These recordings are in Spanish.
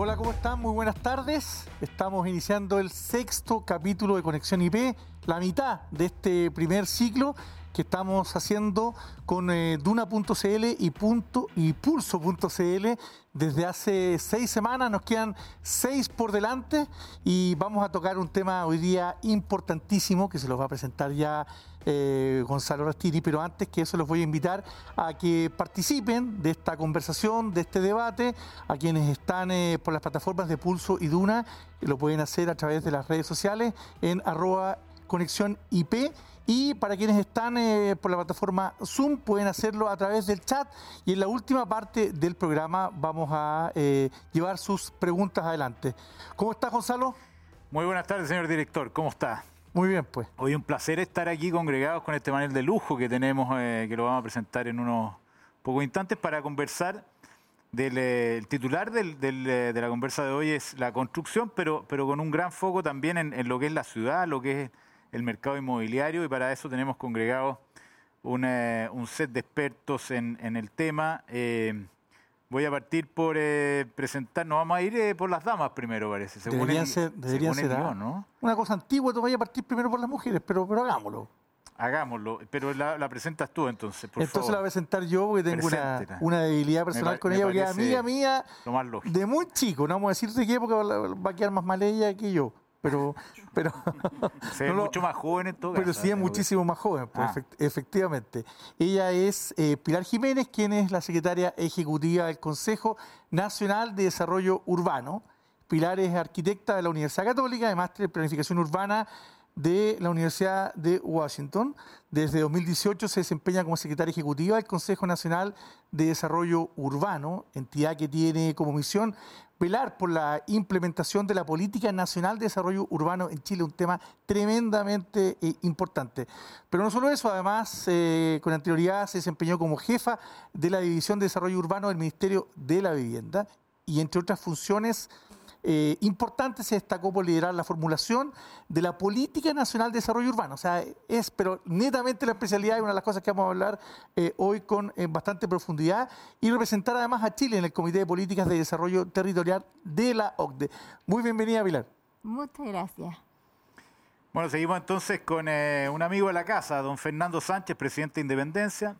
Hola, ¿cómo están? Muy buenas tardes. Estamos iniciando el sexto capítulo de Conexión IP, la mitad de este primer ciclo que estamos haciendo con eh, Duna.cl y, y Pulso.cl desde hace seis semanas. Nos quedan seis por delante y vamos a tocar un tema hoy día importantísimo que se los va a presentar ya eh, Gonzalo Rastiri, pero antes que eso los voy a invitar a que participen de esta conversación, de este debate, a quienes están eh, por las plataformas de Pulso y Duna, lo pueden hacer a través de las redes sociales en arroba conexión IP y para quienes están eh, por la plataforma Zoom, pueden hacerlo a través del chat. Y en la última parte del programa vamos a llevar sus preguntas adelante. ¿Cómo está, Gonzalo? Muy buenas tardes, señor director. ¿Cómo está? Muy bien, pues. Hoy un placer estar aquí congregados con este panel de lujo que tenemos, eh, que lo vamos a presentar en unos pocos instantes para conversar. Del, el titular de la conversa de hoy es la construcción, pero, pero con un gran foco también en, lo que es la ciudad, lo que es el mercado inmobiliario y para eso tenemos congregado eh, un set de expertos en, el tema. Eh, voy a partir por eh, presentar, nos vamos a ir por las damas primero, parece. deberían ser, deberían ser ¿ah? ¿no? una cosa antigua, tú vayas a partir primero por las mujeres, pero, pero hagámoslo. Hagámoslo, pero la, presentas tú entonces, por Entonces la voy a presentar yo porque tengo una, debilidad personal con ella, porque es amiga mía de muy chico, no vamos a decir de qué porque va a quedar más mal ella que yo pero... pero Se mucho más joven en todo Pero sí es muchísimo más joven, pues, ah. efectivamente. Ella es eh, Pilar Jiménez, quien es la secretaria ejecutiva del Consejo Nacional de Desarrollo Urbano. Pilar es arquitecta de la Universidad Católica, de máster en Planificación Urbana de la Universidad de Washington. Desde 2018 se desempeña como secretaria ejecutiva del Consejo Nacional de Desarrollo Urbano, entidad que tiene como misión velar por la implementación de la Política Nacional de Desarrollo Urbano en Chile, un tema tremendamente eh, importante. Pero no solo eso, además, eh, con anterioridad se desempeñó como jefa de la División de Desarrollo Urbano del Ministerio de la Vivienda y, entre otras funciones, eh, importante se destacó por liderar la formulación de la Política Nacional de Desarrollo Urbano. O sea, es pero netamente la especialidad y una de las cosas que vamos a hablar eh, hoy con eh, bastante profundidad y representar además a Chile en el Comité de Políticas de Desarrollo Territorial de la OCDE. Muy bienvenida, Pilar. Muchas gracias. Bueno, seguimos entonces con un amigo de la casa, don Fernando Sánchez, presidente de Independencia.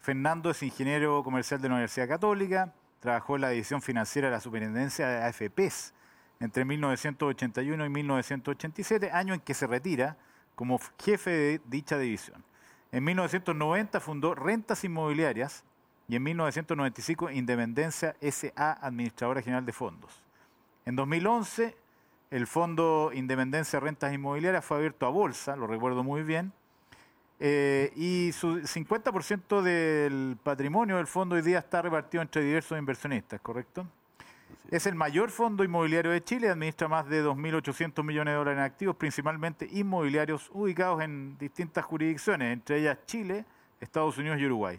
Fernando es ingeniero comercial de la Universidad Católica, trabajó en la división financiera de la Superintendencia de AFPs entre 1981 y 1987, año en que se retira como jefe de dicha división. En 1990 fundó Rentas Inmobiliarias y en 1995 Independencia SA, Administradora General de Fondos. En 2011 el Fondo Independencia Rentas Inmobiliarias fue abierto a bolsa, lo recuerdo muy bien, eh, y su 50% del patrimonio del fondo hoy día está repartido entre diversos inversionistas, ¿correcto? Es el mayor fondo inmobiliario de Chile, administra más de 2.800 millones de dólares en activos, principalmente inmobiliarios ubicados en distintas jurisdicciones, entre ellas Chile, Estados Unidos y Uruguay.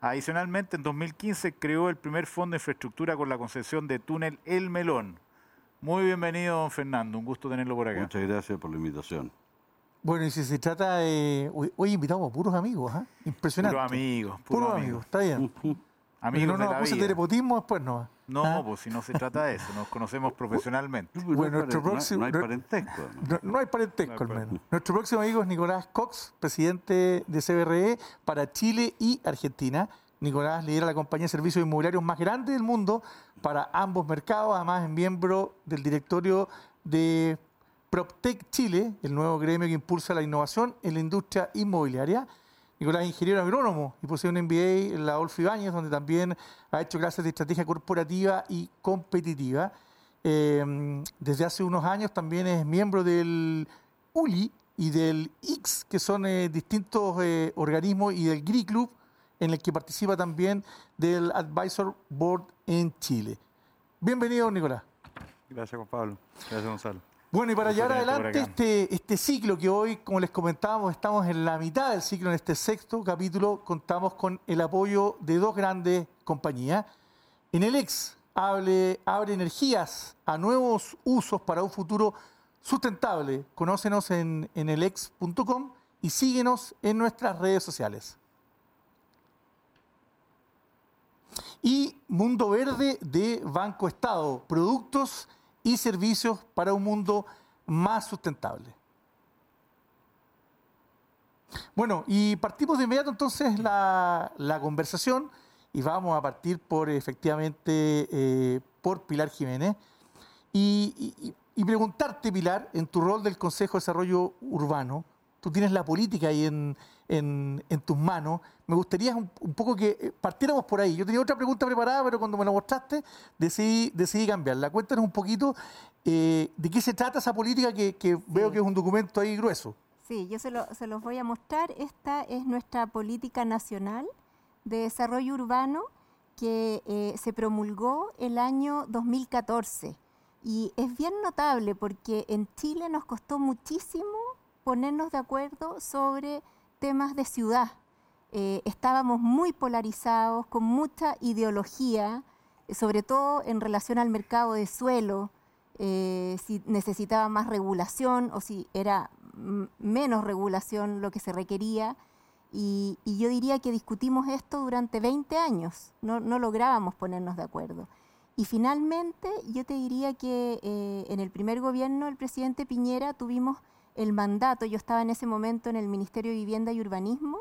Adicionalmente, en 2015 creó el primer fondo de infraestructura con la concesión de túnel El Melón. Muy bienvenido, don Fernando, un gusto tenerlo por acá. Muchas gracias por la invitación. Bueno, y si se trata de... Hoy invitamos a puros amigos, ¿eh? Impresionante. Puros amigos. Puros amigos. está bien. amigos no nos acuse de nepotismo después, ¿no? No, ¿Ah? pues si no se trata de eso, nos conocemos profesionalmente. Bueno, nuestro próximo, no hay parentesco. No, hay parentesco, al menos. Nuestro próximo amigo es Nicolás Cox, presidente de CBRE para Chile y Argentina. Nicolás lidera la compañía de servicios inmobiliarios más grande del mundo para ambos mercados, además es miembro del directorio de PropTech Chile, el nuevo gremio que impulsa la innovación en la industria inmobiliaria. Nicolás es ingeniero agrónomo y posee un MBA en la Olfi Ibáñez, donde también ha hecho clases de estrategia corporativa y competitiva. Eh, desde hace unos años también es miembro del ULI y del IX, que son eh, distintos eh, organismos, y del GRI Club, en el que participa también del Advisor Board en Chile. Bienvenido, Nicolás. Gracias, Juan Pablo. Gracias, Gonzalo. Bueno, y para llevar adelante este, este ciclo que hoy, como les comentábamos, estamos en la mitad del ciclo, en este sexto capítulo, contamos con el apoyo de dos grandes compañías. En el ex abre, abre energías a nuevos usos para un futuro sustentable. Conócenos en, en elex.com y síguenos en nuestras redes sociales. Y Mundo Verde de Banco Estado, productos y servicios para un mundo más sustentable. Bueno, y partimos de inmediato entonces la, conversación y vamos a partir por efectivamente eh, por Pilar Jiménez. Y, preguntarte, Pilar, en tu rol del Consejo de Desarrollo Urbano, tú tienes la política ahí en, tus manos, me gustaría un, poco que eh, partiéramos por ahí. Yo tenía otra pregunta preparada, pero cuando me la mostraste decidí, decidí cambiarla. Cuéntanos un poquito eh, de qué se trata esa política que, veo que es un documento ahí grueso. Sí, yo se, se los voy a mostrar. Esta es nuestra política nacional de desarrollo urbano que eh, se promulgó el año 2014. Y es bien notable porque en Chile nos costó muchísimo ponernos de acuerdo sobre temas de ciudad. Eh, estábamos muy polarizados, con mucha ideología, sobre todo en relación al mercado de suelo, eh, si necesitaba más regulación o si era menos regulación lo que se requería. Y, yo diría que discutimos esto durante 20 años, no, lográbamos ponernos de acuerdo. Y finalmente yo te diría que eh, en el primer gobierno del presidente Piñera tuvimos el mandato, yo estaba en ese momento en el Ministerio de Vivienda y Urbanismo,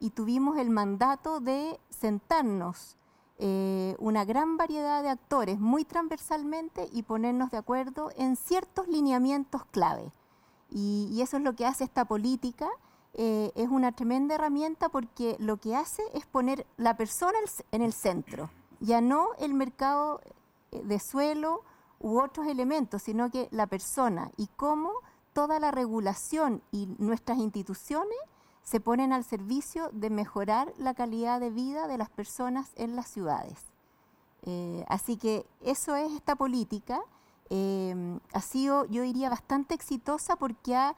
y tuvimos el mandato de sentarnos eh, una gran variedad de actores muy transversalmente y ponernos de acuerdo en ciertos lineamientos clave. y eso es lo que hace esta política eh, es una tremenda herramienta porque lo que hace es poner la persona en el centro, ya no el mercado eh, de suelo u otros elementos, sino que la persona y cómo toda la regulación y nuestras instituciones se ponen al servicio de mejorar la calidad de vida de las personas en las ciudades. Eh, así que eso es esta política. ha sido, yo diría, bastante exitosa porque ha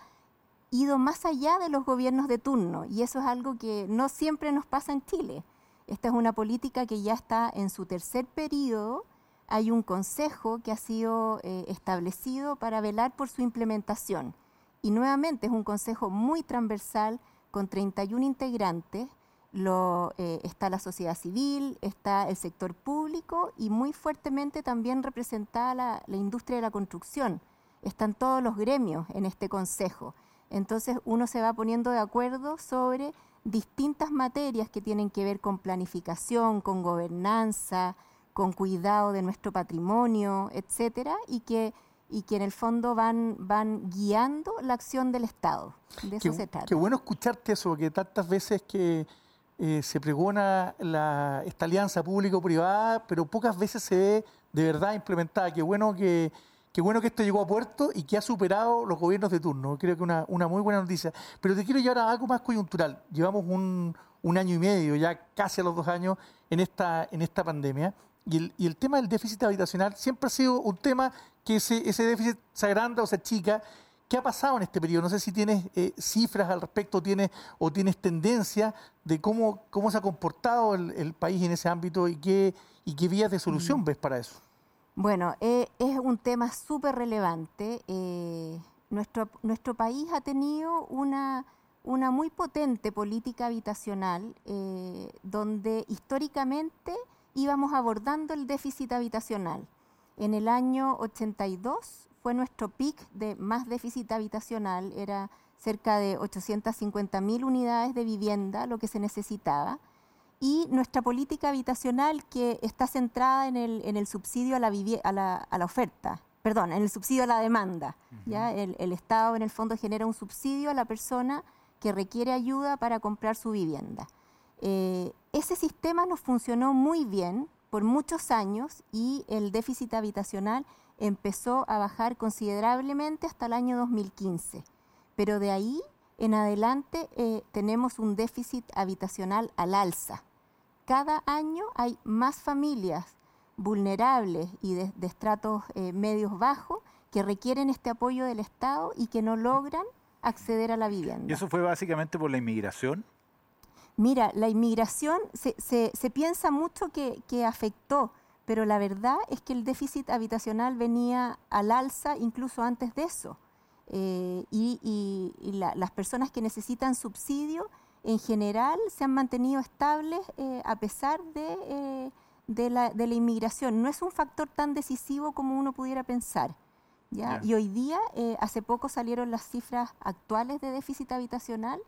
ido más allá de los gobiernos de turno y eso es algo que no siempre nos pasa en Chile. Esta es una política que ya está en su tercer periodo. Hay un consejo que ha sido eh, establecido para velar por su implementación. Y nuevamente es un consejo muy transversal con 31 integrantes. Lo, eh, está la sociedad civil, está el sector público y muy fuertemente también representada la, la industria de la construcción. Están todos los gremios en este consejo. Entonces uno se va poniendo de acuerdo sobre distintas materias que tienen que ver con planificación, con gobernanza, con cuidado de nuestro patrimonio, etcétera, y que y que en el fondo van, van guiando la acción del Estado. De eso se trata. Qué bueno escucharte eso, porque tantas veces que eh, se pregona esta alianza público-privada, pero pocas veces se ve de verdad implementada. Qué bueno que, Qué bueno que esto llegó a puerto y que ha superado los gobiernos de turno. Creo que una, una muy buena noticia. Pero te quiero llevar a algo más coyuntural. Llevamos un, un año y medio, ya casi a los dos años, en esta, en esta pandemia. Y el, y el, tema del déficit habitacional siempre ha sido un tema que ese, ese déficit se agranda o se achica. ¿Qué ha pasado en este periodo? No sé si tienes eh, cifras al respecto tienes, o tienes tendencia de cómo, cómo se ha comportado el, el país en ese ámbito y qué, y qué vías de solución mm. ves para eso. Bueno, eh, es un tema súper relevante. Eh, nuestro, nuestro país ha tenido una, una muy potente política habitacional donde históricamente íbamos abordando el déficit habitacional. En el año 82 fue nuestro pic de más déficit habitacional, era cerca de 850 mil unidades de vivienda lo que se necesitaba y nuestra política habitacional que está centrada en el, en el subsidio a la, a, la, a la, oferta, perdón, en el subsidio a la demanda. ¿ya? El, el, Estado en el fondo genera un subsidio a la persona que requiere ayuda para comprar su vivienda. Eh, ese sistema nos funcionó muy bien por muchos años y el déficit habitacional empezó a bajar considerablemente hasta el año 2015. Pero de ahí en adelante eh, tenemos un déficit habitacional al alza. Cada año hay más familias vulnerables y de, estratos eh, medios bajos que requieren este apoyo del Estado y que no logran acceder a la vivienda. ¿Y eso fue básicamente por la inmigración? Mira, la inmigración se, piensa mucho que, afectó, pero la verdad es que el déficit habitacional venía al alza incluso antes de eso. Eh, y, las personas que necesitan subsidio en general se han mantenido estables eh, a pesar de, de la, de la inmigración. No es un factor tan decisivo como uno pudiera pensar. ¿ya? Y hoy día, eh, hace poco salieron las cifras actuales de déficit habitacional.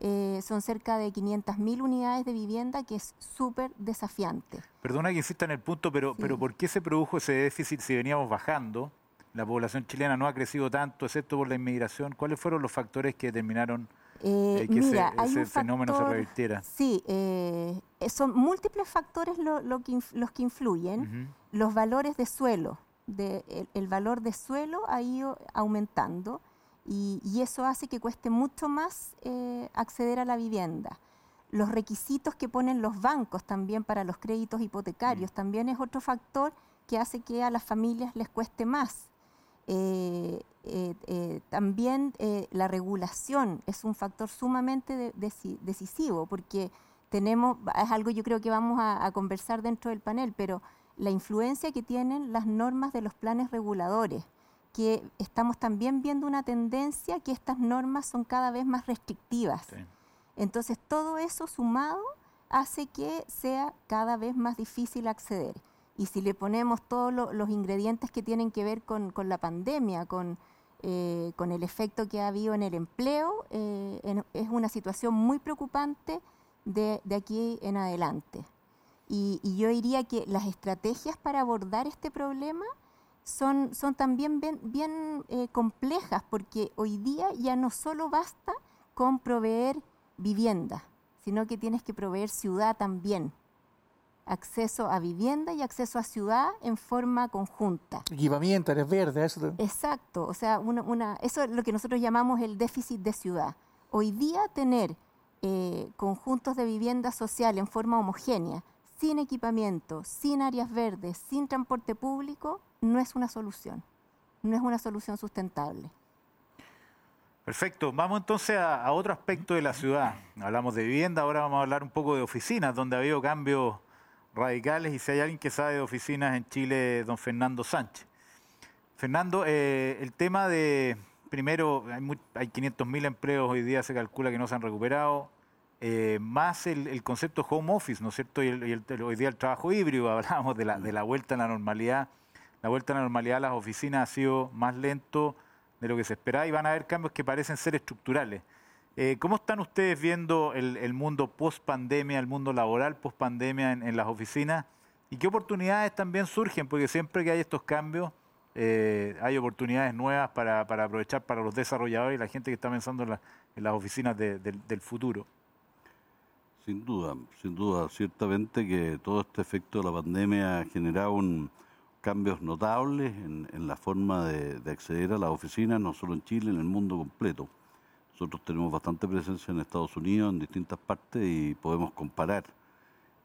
Eh, son cerca de 500.000 unidades de vivienda, que es súper desafiante. Perdona que insista en el punto, pero, pero ¿por qué se produjo ese déficit si veníamos bajando? La población chilena no ha crecido tanto, excepto por la inmigración. ¿Cuáles fueron los factores que determinaron eh, eh, que ese, fenómeno se revirtiera? Sí, eh, son múltiples factores lo, que, los que influyen. Los valores de suelo, de, el, valor de suelo ha ido aumentando y, eso hace que cueste mucho más acceder a la vivienda. Los requisitos que ponen los bancos también para los créditos hipotecarios mm. también es otro factor que hace que a las familias les cueste más. Eh, eh, eh, también la regulación es un factor sumamente decisivo porque tenemos, es algo yo creo que vamos a, conversar dentro del panel, pero la influencia que tienen las normas de los planes reguladores, que estamos también viendo una tendencia que estas normas son cada vez más restrictivas. Entonces todo eso sumado hace que sea cada vez más difícil acceder. Y si le ponemos todos los ingredientes que tienen que ver con, la pandemia, eh, con, el efecto que ha habido en el empleo, eh, es una situación muy preocupante de, aquí en adelante. Y, yo diría que las estrategias para abordar este problema son, son también bien, eh, complejas, porque hoy día ya no solo basta con proveer vivienda, sino que tienes que proveer ciudad también acceso a vivienda y acceso a ciudad en forma conjunta. Equipamiento, áreas verdes, eso. Exacto, o sea, una, eso es lo que nosotros llamamos el déficit de ciudad. Hoy día tener eh, conjuntos de vivienda social en forma homogénea, sin equipamiento, sin áreas verdes, sin transporte público, no es una solución, no es una solución sustentable. Perfecto, vamos entonces a, a otro aspecto de la ciudad. Hablamos de vivienda, ahora vamos a hablar un poco de oficinas, donde ha habido cambios radicales y si hay alguien que sabe de oficinas en Chile, don Fernando Sánchez. Fernando, eh, el tema de, primero, hay, hay 500.000 empleos hoy día, se calcula que no se han recuperado, eh, más el, concepto home office, ¿no es cierto? Y, hoy día el trabajo híbrido, hablábamos de la, de la vuelta a la normalidad. La vuelta a la normalidad las oficinas ha sido más lento de lo que se esperaba y van a haber cambios que parecen ser estructurales. Eh, ¿Cómo están ustedes viendo el, mundo post pandemia, el mundo laboral post pandemia en, las oficinas? ¿Y qué oportunidades también surgen? Porque siempre que hay estos cambios, eh, hay oportunidades nuevas para, aprovechar para los desarrolladores y la gente que está pensando en, las oficinas del futuro. Sin duda, sin duda. Ciertamente que todo este efecto de la pandemia ha generado cambios notables en, la forma de, de acceder a las oficinas, no solo en Chile, en el mundo completo. Nosotros tenemos bastante presencia en Estados Unidos, en distintas partes, y podemos comparar.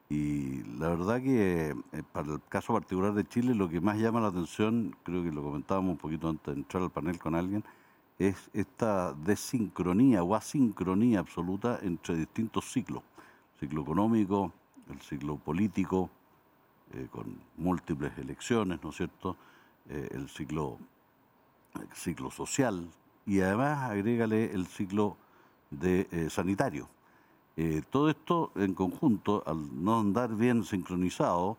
Y la verdad que eh, para el caso particular de Chile, lo que más llama la atención, creo que lo comentábamos un poquito antes de entrar al panel con alguien, es esta desincronía o asincronía absoluta entre distintos ciclos. Ciclo económico, el ciclo político, eh, con múltiples elecciones, ¿no es cierto? Eh, el ciclo, el ciclo social, y además agrégale el ciclo de eh, sanitario. Todo esto en conjunto, al no andar bien sincronizado,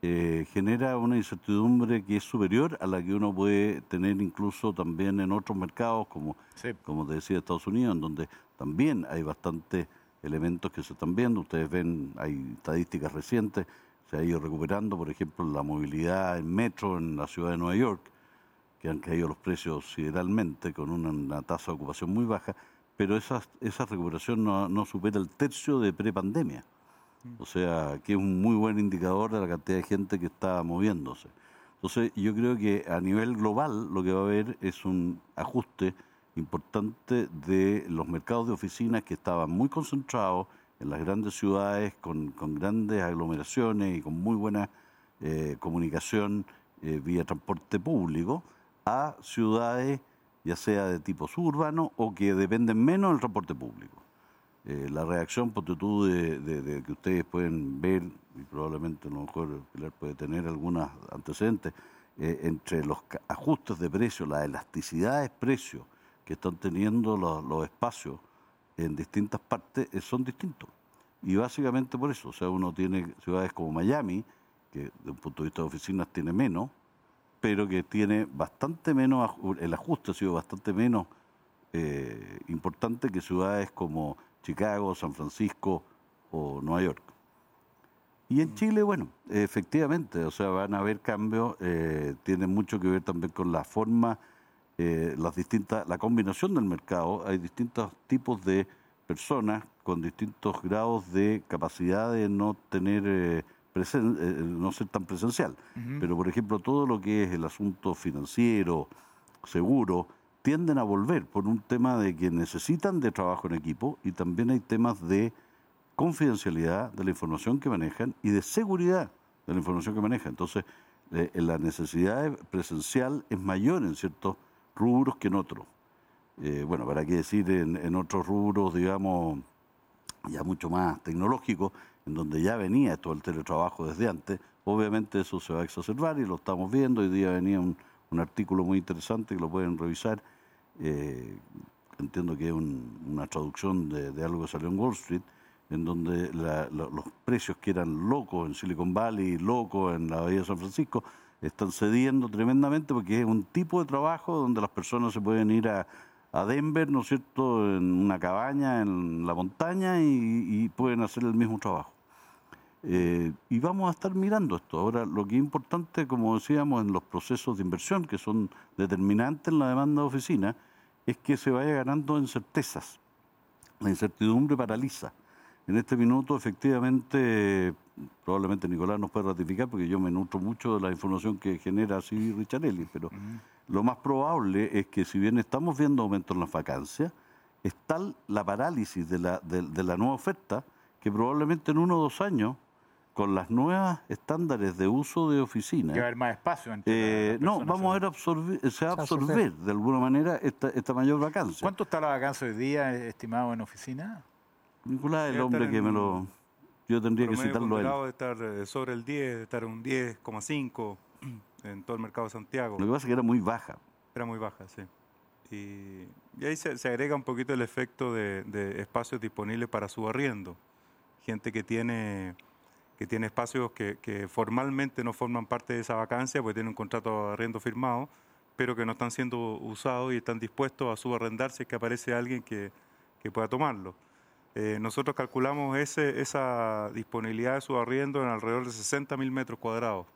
genera una incertidumbre que es superior a la que uno puede tener incluso también en otros mercados, como, como te decía Estados Unidos, en donde también hay bastantes elementos que se están viendo. Ustedes ven, hay estadísticas recientes, se ha ido recuperando, por ejemplo, la movilidad en metro en la ciudad de Nueva York, que han caído los precios sideralmente con una, tasa de ocupación muy baja, pero esa, esa recuperación no, no supera el tercio de prepandemia. O sea, que es un muy buen indicador de la cantidad de gente que está moviéndose. Entonces, yo creo que a nivel global lo que va a haber es un ajuste importante de los mercados de oficinas que estaban muy concentrados en las grandes ciudades, con, con grandes aglomeraciones y con muy buena eh, comunicación eh, vía transporte público, a ciudades, ya sea de tipo suburbano o que dependen menos del transporte público. Eh, la reacción, por tú, de, que ustedes pueden ver, y probablemente a lo mejor Pilar puede tener algunos antecedentes, entre los ajustes de precio, las elasticidades de precio que están teniendo los, espacios en distintas partes, eh, son distintos. Y básicamente por eso, o sea, uno tiene ciudades como Miami, que de un punto de vista de oficinas tiene menos, pero que tiene bastante menos, el ajuste ha sido bastante menos eh, importante que ciudades como Chicago, San Francisco o Nueva York. Y en mm. Chile, bueno, efectivamente, o sea, van a haber cambios, eh, tiene mucho que ver también con la forma, eh, las distintas, la combinación del mercado. Hay distintos tipos de personas con distintos grados de capacidad de no tener eh, no ser tan presencial. Pero, por ejemplo, todo lo que es el asunto financiero, seguro, tienden a volver por un tema de que necesitan de trabajo en equipo y también hay temas de confidencialidad de la información que manejan y de seguridad de la información que manejan. Entonces, eh, la necesidad presencial es mayor en ciertos rubros que en otros. Eh, bueno, para qué decir en, otros rubros, digamos, ya mucho más tecnológicos, en donde ya venía todo el teletrabajo desde antes, obviamente eso se va a exacerbar y lo estamos viendo. Hoy día venía un, artículo muy interesante que lo pueden revisar. Eh, entiendo que es una traducción de, de, algo que salió en Wall Street, en donde los precios que eran locos en Silicon Valley, locos en la Bahía de San Francisco, están cediendo tremendamente porque es un tipo de trabajo donde las personas se pueden ir a, Denver, ¿no es cierto?, en una cabaña en la montaña y, pueden hacer el mismo trabajo. Eh, y vamos a estar mirando esto. Ahora, lo que es importante, como decíamos, en los procesos de inversión, que son determinantes en la demanda de oficina, es que se vaya ganando en certezas. La incertidumbre paraliza. En este minuto, efectivamente, probablemente Nicolás nos puede ratificar, porque yo me nutro mucho de la información que genera así Richarelli, pero lo más probable es que si bien estamos viendo aumento en las vacancias, es tal la parálisis de la, de, la nueva oferta que probablemente en uno o dos años con las nuevas estándares de uso de oficina. Que va a haber más espacio. Eh, no, vamos a ver absorber, se va a absorber de alguna manera esta, esta mayor vacancia. ¿Cuánto está la vacancia hoy día, estimado en oficina? Nicolás es el hombre que me lo... Yo tendría que citarlo a él. de estar eh, sobre el 10, de estar un 10,5 en todo el mercado de Santiago. Lo que pasa es que era muy baja. Era muy baja, sí. Y, ahí se, agrega un poquito el efecto de, espacios disponibles para su arriendo. Gente que tiene, que tiene espacios que, que, formalmente no forman parte de esa vacancia, porque tienen un contrato de arriendo firmado, pero que no están siendo usados y están dispuestos a subarrendar si es que aparece alguien que, que pueda tomarlo. Eh, nosotros calculamos ese, esa disponibilidad de su arriendo en alrededor de 60 mil metros cuadrados.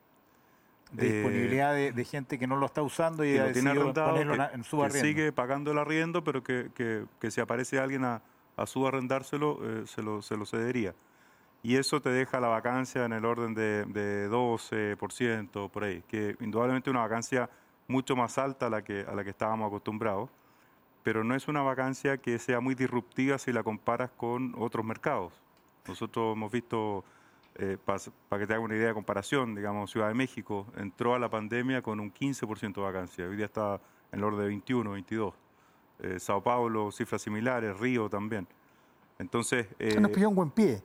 De disponibilidad de, gente que no lo está usando y que tiene arrendado, en su que sigue pagando el arriendo, pero que, que, si aparece alguien a, a subarrendárselo, eh, se, lo, se lo cedería. Y eso te deja la vacancia en el orden de, de 12%, por ahí, que indudablemente es una vacancia mucho más alta a la que, a la que estábamos acostumbrados pero no es una vacancia que sea muy disruptiva si la comparas con otros mercados. Nosotros hemos visto, eh, para que te haga una idea de comparación, digamos, Ciudad de México entró a la pandemia con un 15% de vacancia, hoy día está en el orden de 21, 22. Eh, Sao Paulo, cifras similares, Río también. Entonces... Eh, nos pilló un buen pie.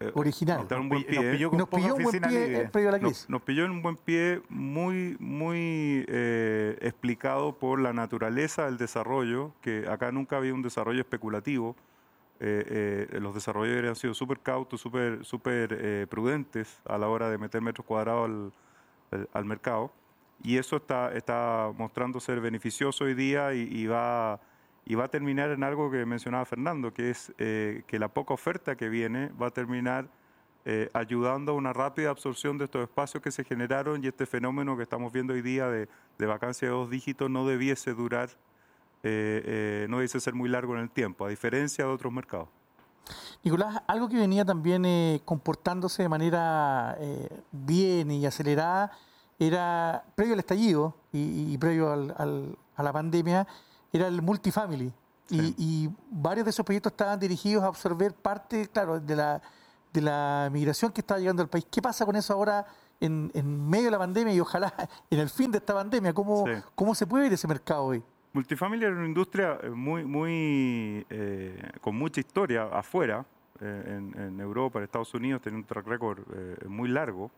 Eh, original. Nos, un buen pie, nos pilló, nos pilló un buen pie previo a la crisis. Nos, pilló en un buen pie muy, muy eh, explicado por la naturaleza del desarrollo, que acá nunca había un desarrollo especulativo. Eh, los desarrolladores han sido súper cautos, súper super, prudentes a la hora de meter metros cuadrados al, al, mercado. Y eso está, está mostrando ser beneficioso hoy día y, y va y va a terminar en algo que mencionaba Fernando, que es eh, que la poca oferta que viene va a terminar eh, ayudando a una rápida absorción de estos espacios que se generaron y este fenómeno que estamos viendo hoy día de, vacancia de dos dígitos no debiese durar, eh, no debiese ser muy largo en el tiempo, a diferencia de otros mercados. Nicolás, algo que venía también comportándose de manera bien y acelerada era previo al estallido y, previo a la pandemia, era el multifamily. Y, varios de esos proyectos estaban dirigidos a absorber parte, claro, de la, de la migración que estaba llegando al país. ¿Qué pasa con eso ahora en, en medio de la pandemia y ojalá en el fin de esta pandemia? ¿Cómo, cómo se puede ver ese mercado hoy? Multifamily era una industria eh, muy, muy, eh, con mucha historia afuera, eh, en, Europa, en Estados Unidos, tenía un track record muy largo,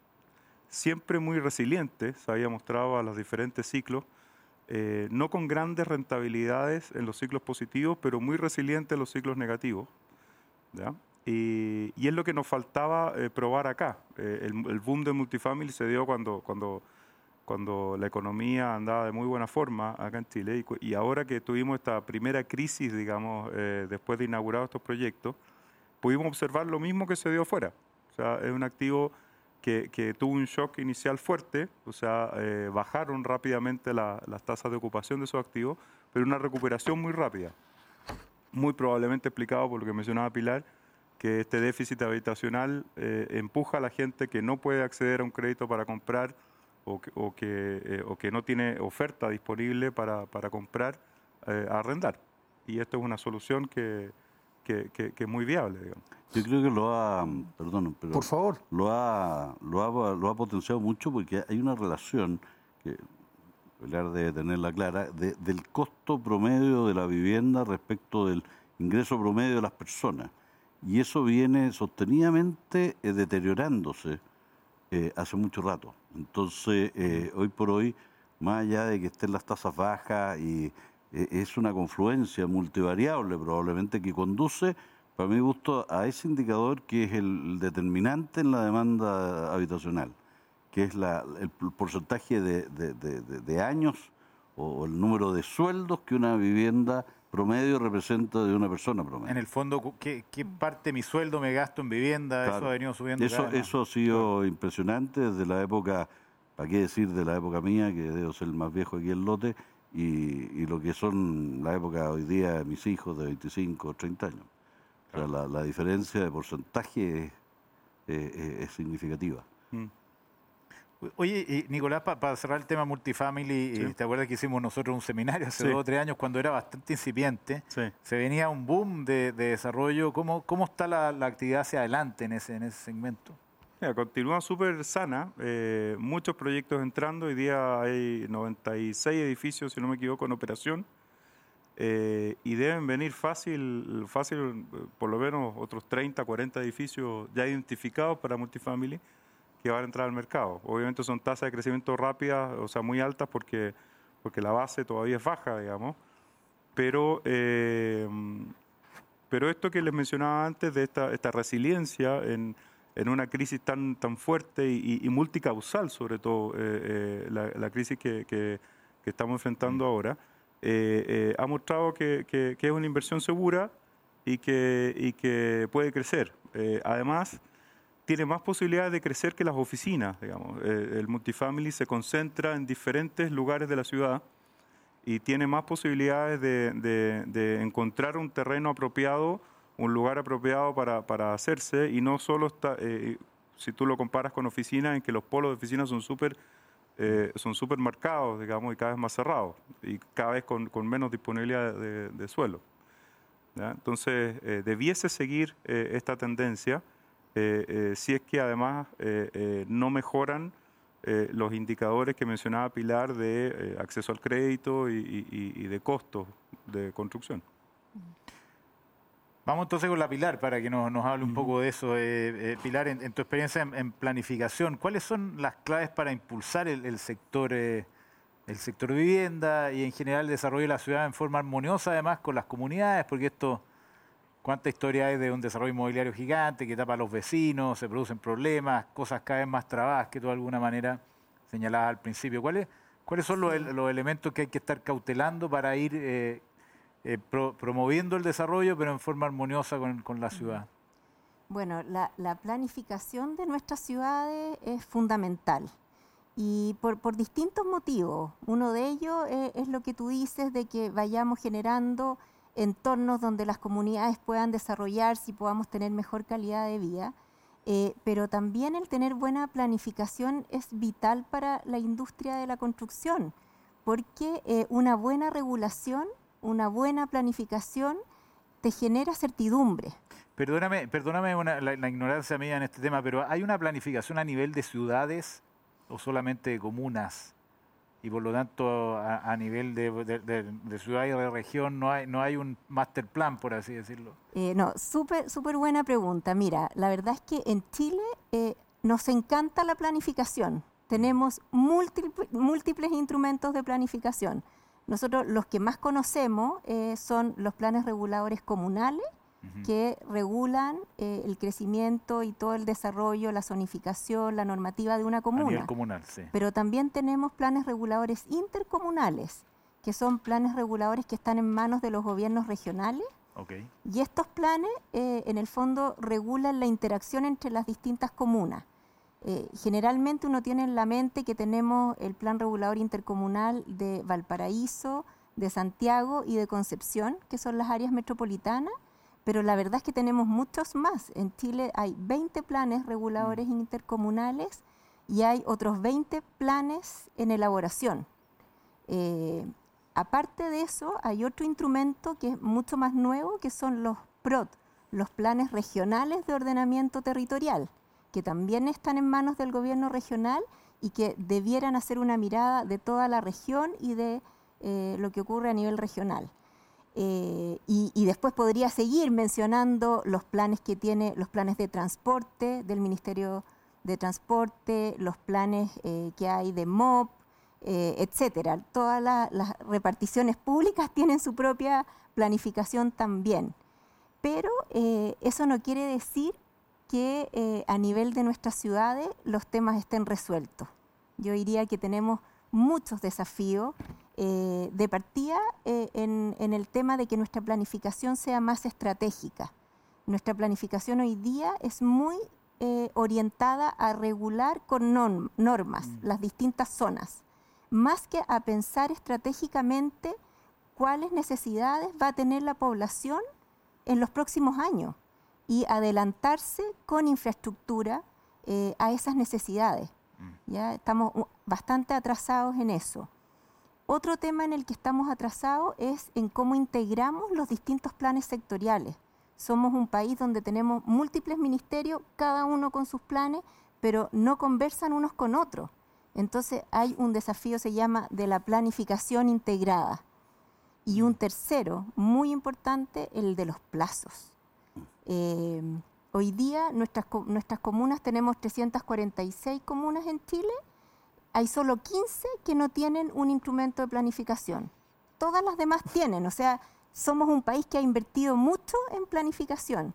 siempre muy resiliente, se había mostrado a los diferentes ciclos eh, no con grandes rentabilidades en los ciclos positivos, pero muy resiliente en los ciclos negativos. Y, y es lo que nos faltaba eh, probar acá. Eh, el, el boom de multifamily se dio cuando, cuando, cuando la economía andaba de muy buena forma acá en Chile. Y, ahora que tuvimos esta primera crisis, digamos, después de inaugurados estos proyectos, pudimos observar lo mismo que se dio afuera. O sea, es un activo que, que tuvo un shock inicial fuerte, o sea, eh, bajaron rápidamente la- las tasas de ocupación de esos activos, pero una recuperación muy rápida. Muy probablemente explicado por lo que mencionaba Pilar, que este déficit habitacional eh, empuja a la gente que no puede acceder a un crédito para comprar o que, o que, eh, o que no tiene oferta disponible para, para comprar eh, a arrendar. Y esto es una solución que, que- que- muy viable, digamos. Yo creo que lo ha, perdón, pero Por favor. lo ha, lo ha, lo ha potenciado mucho porque hay una relación que Pilar debe tenerla clara de- del costo promedio de la vivienda respecto del ingreso promedio de las personas y eso viene sostenidamente eh, deteriorándose eh, hace mucho rato. Entonces, eh, hoy por hoy, más allá de que estén las tasas bajas y es una confluencia multivariable probablemente que conduce, para mi gusto, a ese indicador que es el determinante en la demanda habitacional, que es la- el porcentaje de, de- de- de- de años o el número de sueldos que una vivienda promedio representa de una persona promedio. En el fondo, ¿qué, qué parte de mi sueldo me gasto en vivienda? Eso ha venido subiendo Eso, cada eso ha sido impresionante desde la época, ¿para qué decir de la época mía, que debo ser el más viejo aquí en lote, y, y lo que son la época hoy día de mis hijos de 25 o 30 años. O sea, la, la diferencia de porcentaje es, es- es- es significativa. Mm. Oye, y Nicolás, para cerrar el tema multifamily, Sí. ¿te acuerdas que hicimos nosotros un seminario hace Sí. dos o tres años cuando era bastante incipiente? Sí. Se venía un boom de, de desarrollo. ¿Cómo, cómo está la, la actividad hacia adelante en ese, en ese segmento? Continúa súper sana, eh, muchos proyectos entrando, hoy día hay 96 edificios, si no me equivoco, en operación, eh, y deben venir fácil, fácil, por lo menos otros 30, 40 edificios ya identificados para multifamily que van a entrar al mercado. Obviamente son tasas de crecimiento rápidas, o sea, muy altas porque, porque la base todavía es baja, digamos, pero... eh, pero esto que les mencionaba antes de esta, esta resiliencia en, en una crisis tan, tan fuerte y, y multicausal, sobre todo, eh, eh, la, la crisis que, que- que estamos enfrentando ahora, eh, eh, ha mostrado que, es una inversión segura y que, y que puede crecer. Además, tiene más posibilidades de crecer que las oficinas, digamos. El multifamily se concentra en diferentes lugares de la ciudad y tiene más posibilidades de, de- de encontrar un terreno apropiado, un lugar apropiado para, para hacerse y no solo está, eh, si tú lo comparas con oficinas, en que los polos de oficinas son súper eh, son súper marcados, digamos, y cada vez más cerrados y cada vez con, con menos disponibilidad de, suelo. Entonces, eh, debiese seguir eh, esta tendencia si es que además no mejoran los indicadores que mencionaba Pilar de acceso al crédito y de costos de construcción. Vamos entonces con la Pilar para que nos, nos hable un poco de eso. Eh, eh, Pilar, en, en tu experiencia en, en planificación, ¿cuáles son las claves para impulsar el, el sector eh, el sector vivienda y en general el desarrollo de la ciudad en forma armoniosa, además con las comunidades? Porque esto, ¿cuánta historia hay de un desarrollo inmobiliario gigante que tapa a los vecinos, se producen problemas, cosas cada vez más trabadas que tú de alguna manera señalabas al principio? ¿Cuáles, cuáles son los elementos que hay que estar cautelando para ir eh, pro- promoviendo el desarrollo, pero en forma armoniosa con, con la ciudad. Bueno, la, la planificación de nuestras ciudades es fundamental y por, por distintos motivos. Uno de ellos es lo que tú dices de que vayamos generando entornos donde las comunidades puedan desarrollarse y podamos tener mejor calidad de vida. Eh, pero también el tener buena planificación es vital para la industria de la construcción, porque eh, una buena regulación, una buena planificación te genera certidumbre. Perdóname, perdóname una- la, la ignorancia mía en este tema, pero ¿hay una planificación a nivel de ciudades o solamente de comunas? Y por lo tanto, a, a nivel de, de- de- de ciudad y de región, no hay, no hay un master plan, por así decirlo. Eh, no, súper súper buena pregunta. Mira, la verdad es que en Chile eh, nos encanta la planificación. Tenemos múltipl- múltiples instrumentos de planificación. Nosotros los que más conocemos eh, son los planes reguladores comunales que regulan eh, el crecimiento y todo el desarrollo, la zonificación, la normativa de una comuna. A nivel comunal, sí. Pero también tenemos planes reguladores intercomunales, que son planes reguladores que están en manos de los gobiernos regionales. Okay. Y estos planes, eh, en el fondo, regulan la interacción entre las distintas comunas. Eh, generalmente uno tiene en la mente que tenemos el plan regulador intercomunal de Valparaíso, de Santiago y de Concepción, que son las áreas metropolitanas, pero la verdad es que tenemos muchos más. En Chile hay 20 planes reguladores mm. intercomunales y hay otros 20 planes en elaboración. Eh, aparte de eso, hay otro instrumento que es mucho más nuevo, que son los PROT, los planes regionales de ordenamiento territorial, que también están en manos del gobierno regional y que debieran hacer una mirada de toda la región y de eh, lo que ocurre a nivel regional. Eh, y, después podría seguir mencionando los planes que tiene, los planes de transporte del Ministerio de Transporte, los planes eh, que hay de MOP, etcétera. Todas las reparticiones públicas tienen su propia planificación también. Pero eso no quiere decir que a nivel de nuestras ciudades los temas estén resueltos. Yo diría que tenemos muchos desafíos eh, de partida eh, en, el tema de que nuestra planificación sea más estratégica. Nuestra planificación hoy día es muy eh, orientada a regular con normas mm. las distintas zonas, más que a pensar estratégicamente cuáles necesidades va a tener la población en los próximos años y adelantarse con infraestructura a esas necesidades. Mm. ¿ya? Estamos bastante atrasados en eso. Otro tema en el que estamos atrasados es en cómo integramos los distintos planes sectoriales. Somos un país donde tenemos múltiples ministerios, cada uno con sus planes, pero no conversan unos con otros. Entonces hay un desafío, se llama, de la planificación integrada. Y un tercero, muy importante, el de los plazos. Eh, hoy día nuestras, nuestras comunas, tenemos 346 comunas en Chile, hay solo 15 que no tienen un instrumento de planificación. Todas las demás tienen, o sea, somos un país que ha invertido mucho en planificación,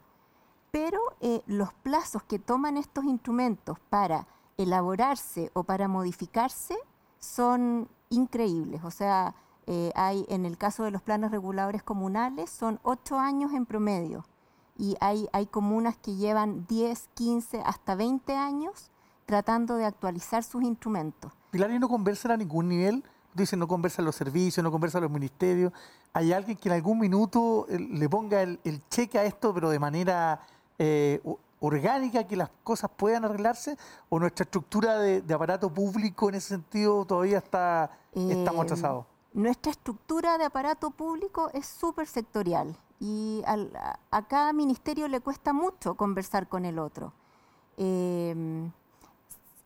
pero eh, los plazos que toman estos instrumentos para elaborarse o para modificarse son increíbles. O sea, eh, hay en el caso de los planes reguladores comunales son ocho años en promedio y hay, hay comunas que llevan 10, 15, hasta 20 años tratando de actualizar sus instrumentos. Pilar, ¿y no conversan a ningún nivel? Dicen, no conversan los servicios, no conversan los ministerios. ¿Hay alguien que en algún minuto eh, le ponga el, cheque a esto, pero de manera eh, orgánica, que las cosas puedan arreglarse? ¿O nuestra estructura de, aparato público en ese sentido todavía está, estamos eh, atrasados? Nuestra estructura de aparato público es súper sectorial y a cada ministerio le cuesta mucho conversar con el otro. Eh,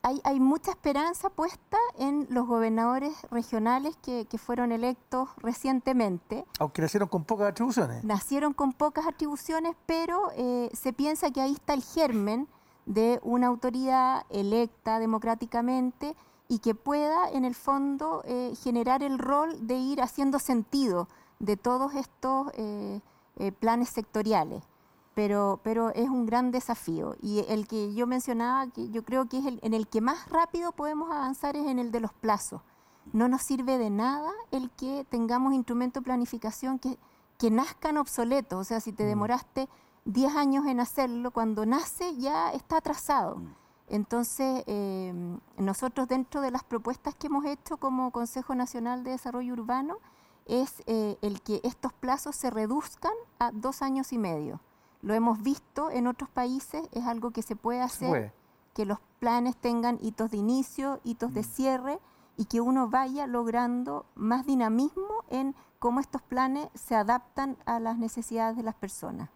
hay, mucha esperanza puesta en los gobernadores regionales que, fueron electos recientemente. Aunque nacieron con pocas atribuciones. Nacieron con pocas atribuciones, pero eh, se piensa que ahí está el germen de una autoridad electa democráticamente y que pueda, en el fondo, eh, generar el rol de ir haciendo sentido de todos estos eh, planes sectoriales pero, pero es un gran desafío. Y el que yo mencionaba, que yo creo que es el, en el que más rápido podemos avanzar es en el de los plazos. No nos sirve de nada el que tengamos instrumentos de planificación que, que nazcan obsoletos. O sea, si te mm. demoraste 10 años en hacerlo, cuando nace ya está atrasado. Mm. Entonces, eh, nosotros dentro de las propuestas que hemos hecho como Consejo Nacional de Desarrollo Urbano, es eh, el que estos plazos se reduzcan a dos años y medio. Lo hemos visto en otros países, es algo que se puede hacer, que los planes tengan hitos de inicio, hitos de mm. cierre y que uno vaya logrando más dinamismo en cómo estos planes se adaptan a las necesidades de las personas.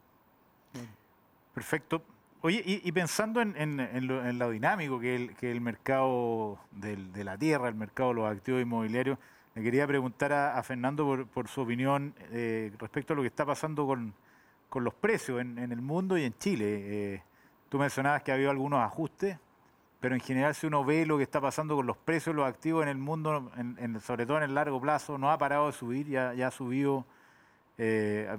Perfecto. Oye, y, pensando en, lo, dinámico que es el, mercado de la tierra, el mercado de los activos inmobiliarios, le quería preguntar a, Fernando por, su opinión eh, respecto a lo que está pasando con, los precios en, el mundo y en Chile. Eh, tú mencionabas que ha habido algunos ajustes, pero en general si uno ve lo que está pasando con los precios de los activos en el mundo, sobre todo en el largo plazo, no ha parado de subir, ya, ha subido Eh,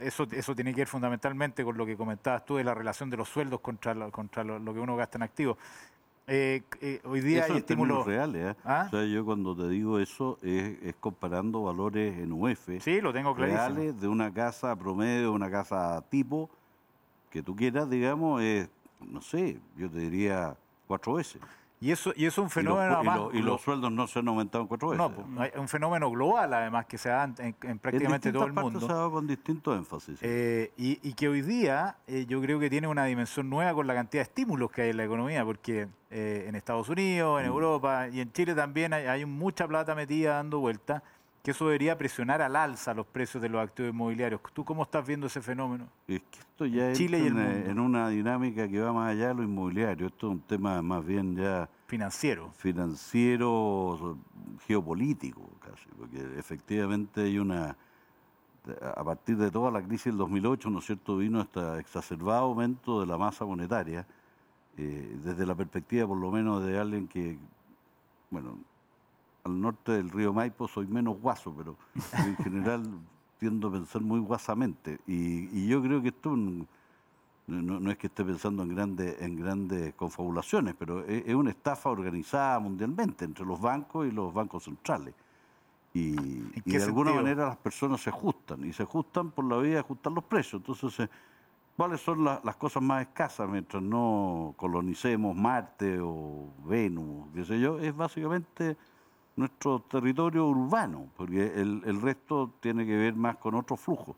eso, tiene que ver fundamentalmente con lo que comentabas tú de la relación de los sueldos contra lo, que uno gasta en activos. Eh, eh, hoy día hay estímulos reales. ¿Ah? O sea, yo cuando te digo eso es, comparando valores en UF. Sí, lo tengo clarísimo. Reales de una casa promedio, una casa tipo que tú quieras, digamos, es, no sé, yo te diría cuatro veces. Y eso, y eso es un fenómeno y, los sueldos no se han aumentado en cuatro veces. No, es un fenómeno global además que se da en, prácticamente todo el mundo. Se da con distinto énfasis. Eh, y, que hoy día eh, yo creo que tiene una dimensión nueva con la cantidad de estímulos que hay en la economía, porque eh, en Estados Unidos, en mm. Europa y en Chile también hay, hay mucha plata metida dando vuelta que eso debería presionar al alza los precios de los activos inmobiliarios. ¿Tú cómo estás viendo ese fenómeno? Es que esto ya es en, una dinámica que va más allá de lo inmobiliario. Esto es un tema más bien ya... Financiero. Financiero, geopolítico casi, porque efectivamente hay una... A partir de toda la crisis del 2008, ¿no es cierto?, vino este exacerbado aumento de la masa monetaria, eh, desde la perspectiva por lo menos de alguien que, bueno, al norte del río Maipo soy menos guaso, pero en general tiendo a pensar muy guasamente. Y, yo creo que esto no, es que esté pensando en grandes, en grandes confabulaciones, pero es, una estafa organizada mundialmente entre los bancos y los bancos centrales. Y, de alguna manera las personas se ajustan, y se ajustan por la vía de ajustar los precios. Entonces, eh, ¿cuáles son las cosas más escasas mientras no colonicemos Marte o Venus, qué sé yo? Es básicamente nuestro territorio urbano, porque el, resto tiene que ver más con otro flujo.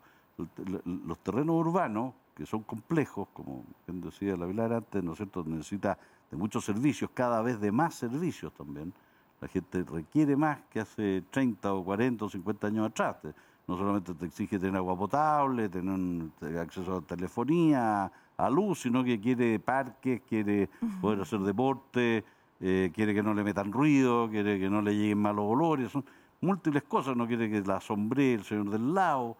Los terrenos urbanos, que son complejos, como decía la Vilar antes, ¿no es cierto?, necesita de muchos servicios, cada vez de más servicios también. La gente requiere más que hace 30 o 40 o 50 años atrás. No solamente te exige tener agua potable, tener acceso a telefonía, a luz, sino que quiere parques, quiere poder hacer deporte, eh, quiere que no le metan ruido, quiere que no le lleguen malos olores, son múltiples cosas, no quiere que la asombre el señor del lado.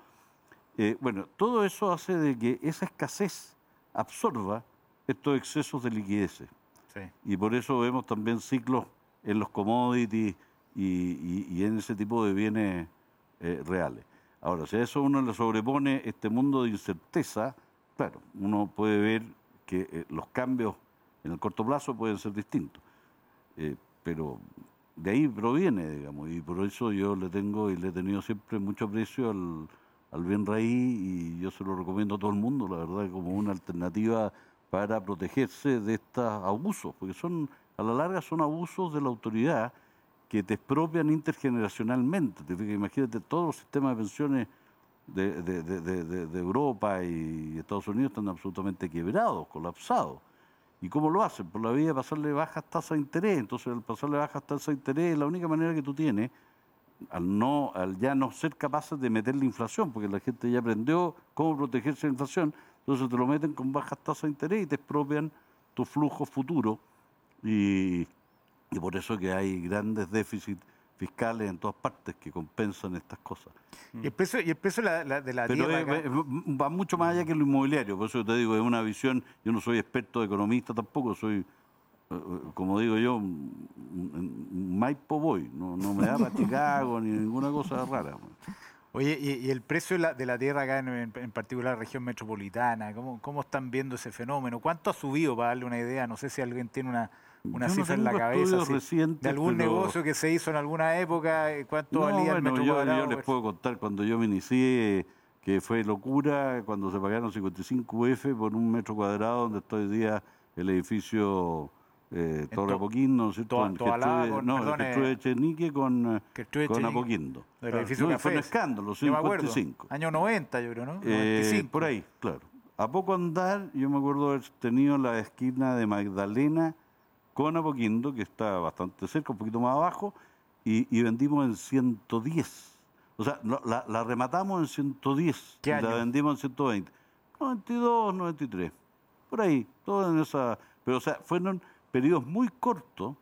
Eh, bueno, todo eso hace de que esa escasez absorba estos excesos de liquidez. Y por eso vemos también ciclos en los commodities y, en ese tipo de bienes eh, reales. Ahora, si a eso uno le sobrepone este mundo de incerteza, claro, uno puede ver que los cambios en el corto plazo pueden ser distintos. Eh, pero de ahí proviene, digamos, y por eso yo le tengo y le he tenido siempre mucho aprecio al, al bien raíz y yo se lo recomiendo a todo el mundo, la verdad, como una alternativa para protegerse de estos abusos, porque son, a la larga son abusos de la autoridad que te expropian intergeneracionalmente. Imagínate, todos los sistemas de pensiones de, de, de, de Europa y Estados Unidos están absolutamente quebrados, colapsados. ¿Y cómo lo hacen? Por la vía de pasarle bajas tasas de interés. Entonces, al pasarle bajas tasas de interés, la única manera que tú tienes, al, no, al ya no ser capaces de meter la inflación, porque la gente ya aprendió cómo protegerse de la inflación, entonces te lo meten con bajas tasas de interés y te expropian tu flujo futuro. Y, y por eso que hay grandes déficits fiscales en todas partes que compensan estas cosas. Y el precio, y el de la, de la Pero va mucho más allá que lo inmobiliario, por eso te digo, es una visión, yo no soy experto economista tampoco, soy, eh, eh, como digo yo, un Maipo voy, no, no me da para Chicago ni ninguna cosa rara. Oye, y, el precio de la, tierra acá, en, en, particular la región metropolitana, ¿cómo, ¿cómo están viendo ese fenómeno? ¿Cuánto ha subido, para darle una idea? No sé si alguien tiene una, una cifra en la cabeza de algún negocio que se hizo en alguna época, eh, cuánto valía el metro yo, Yo les puedo contar, cuando yo me inicié, que fue locura, cuando se pagaron 55 UF por un metro cuadrado donde está hoy día el edificio eh, Torre Apoquindo, ¿no es cierto? no, el de Chenique con, con Apoquindo. El edificio fue un escándalo, 55. Año 90, yo creo, ¿no? Eh, por ahí, claro. A poco andar, yo me acuerdo haber tenido la esquina de Magdalena con Apoquindo, que está bastante cerca, un poquito más abajo, y, vendimos en 110. O sea, la, rematamos en 110 y la vendimos en 120. 92, 93. Por ahí, todo en esa. Pero, o sea, fueron periodos muy cortos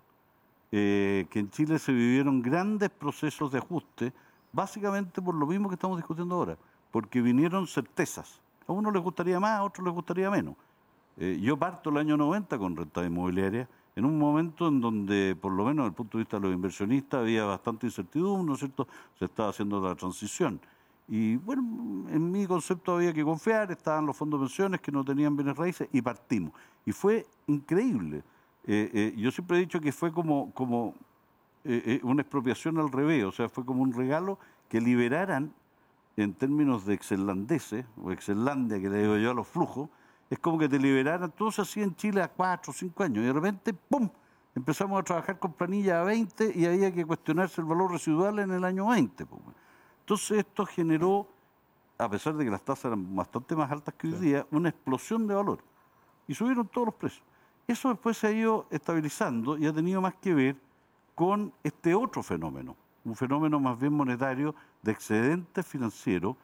eh, que en Chile se vivieron grandes procesos de ajuste, básicamente por lo mismo que estamos discutiendo ahora, porque vinieron certezas. A uno les gustaría más, a otros les gustaría menos. Eh, yo parto el año 90 con renta inmobiliaria en un momento en donde, por lo menos desde el punto de vista de los inversionistas, había bastante incertidumbre, ¿no es cierto? Se estaba haciendo la transición. Y bueno, en mi concepto había que confiar, estaban los fondos de pensiones que no tenían bienes raíces y partimos. Y fue increíble. Eh, eh, yo siempre he dicho que fue como, como eh, una expropiación al revés, o sea, fue como un regalo que liberaran en términos de excelandeses, o excelandia que le digo yo a los flujos, es como que te liberaran, todo se hacía en Chile a cuatro o cinco años, y de repente, ¡pum!, empezamos a trabajar con planilla a 20 y había que cuestionarse el valor residual en el año 20. Entonces esto generó, a pesar de que las tasas eran bastante más altas que hoy día, una explosión de valor. Y subieron todos los precios. Eso después se ha ido estabilizando y ha tenido más que ver con este otro fenómeno, un fenómeno más bien monetario de excedente financiero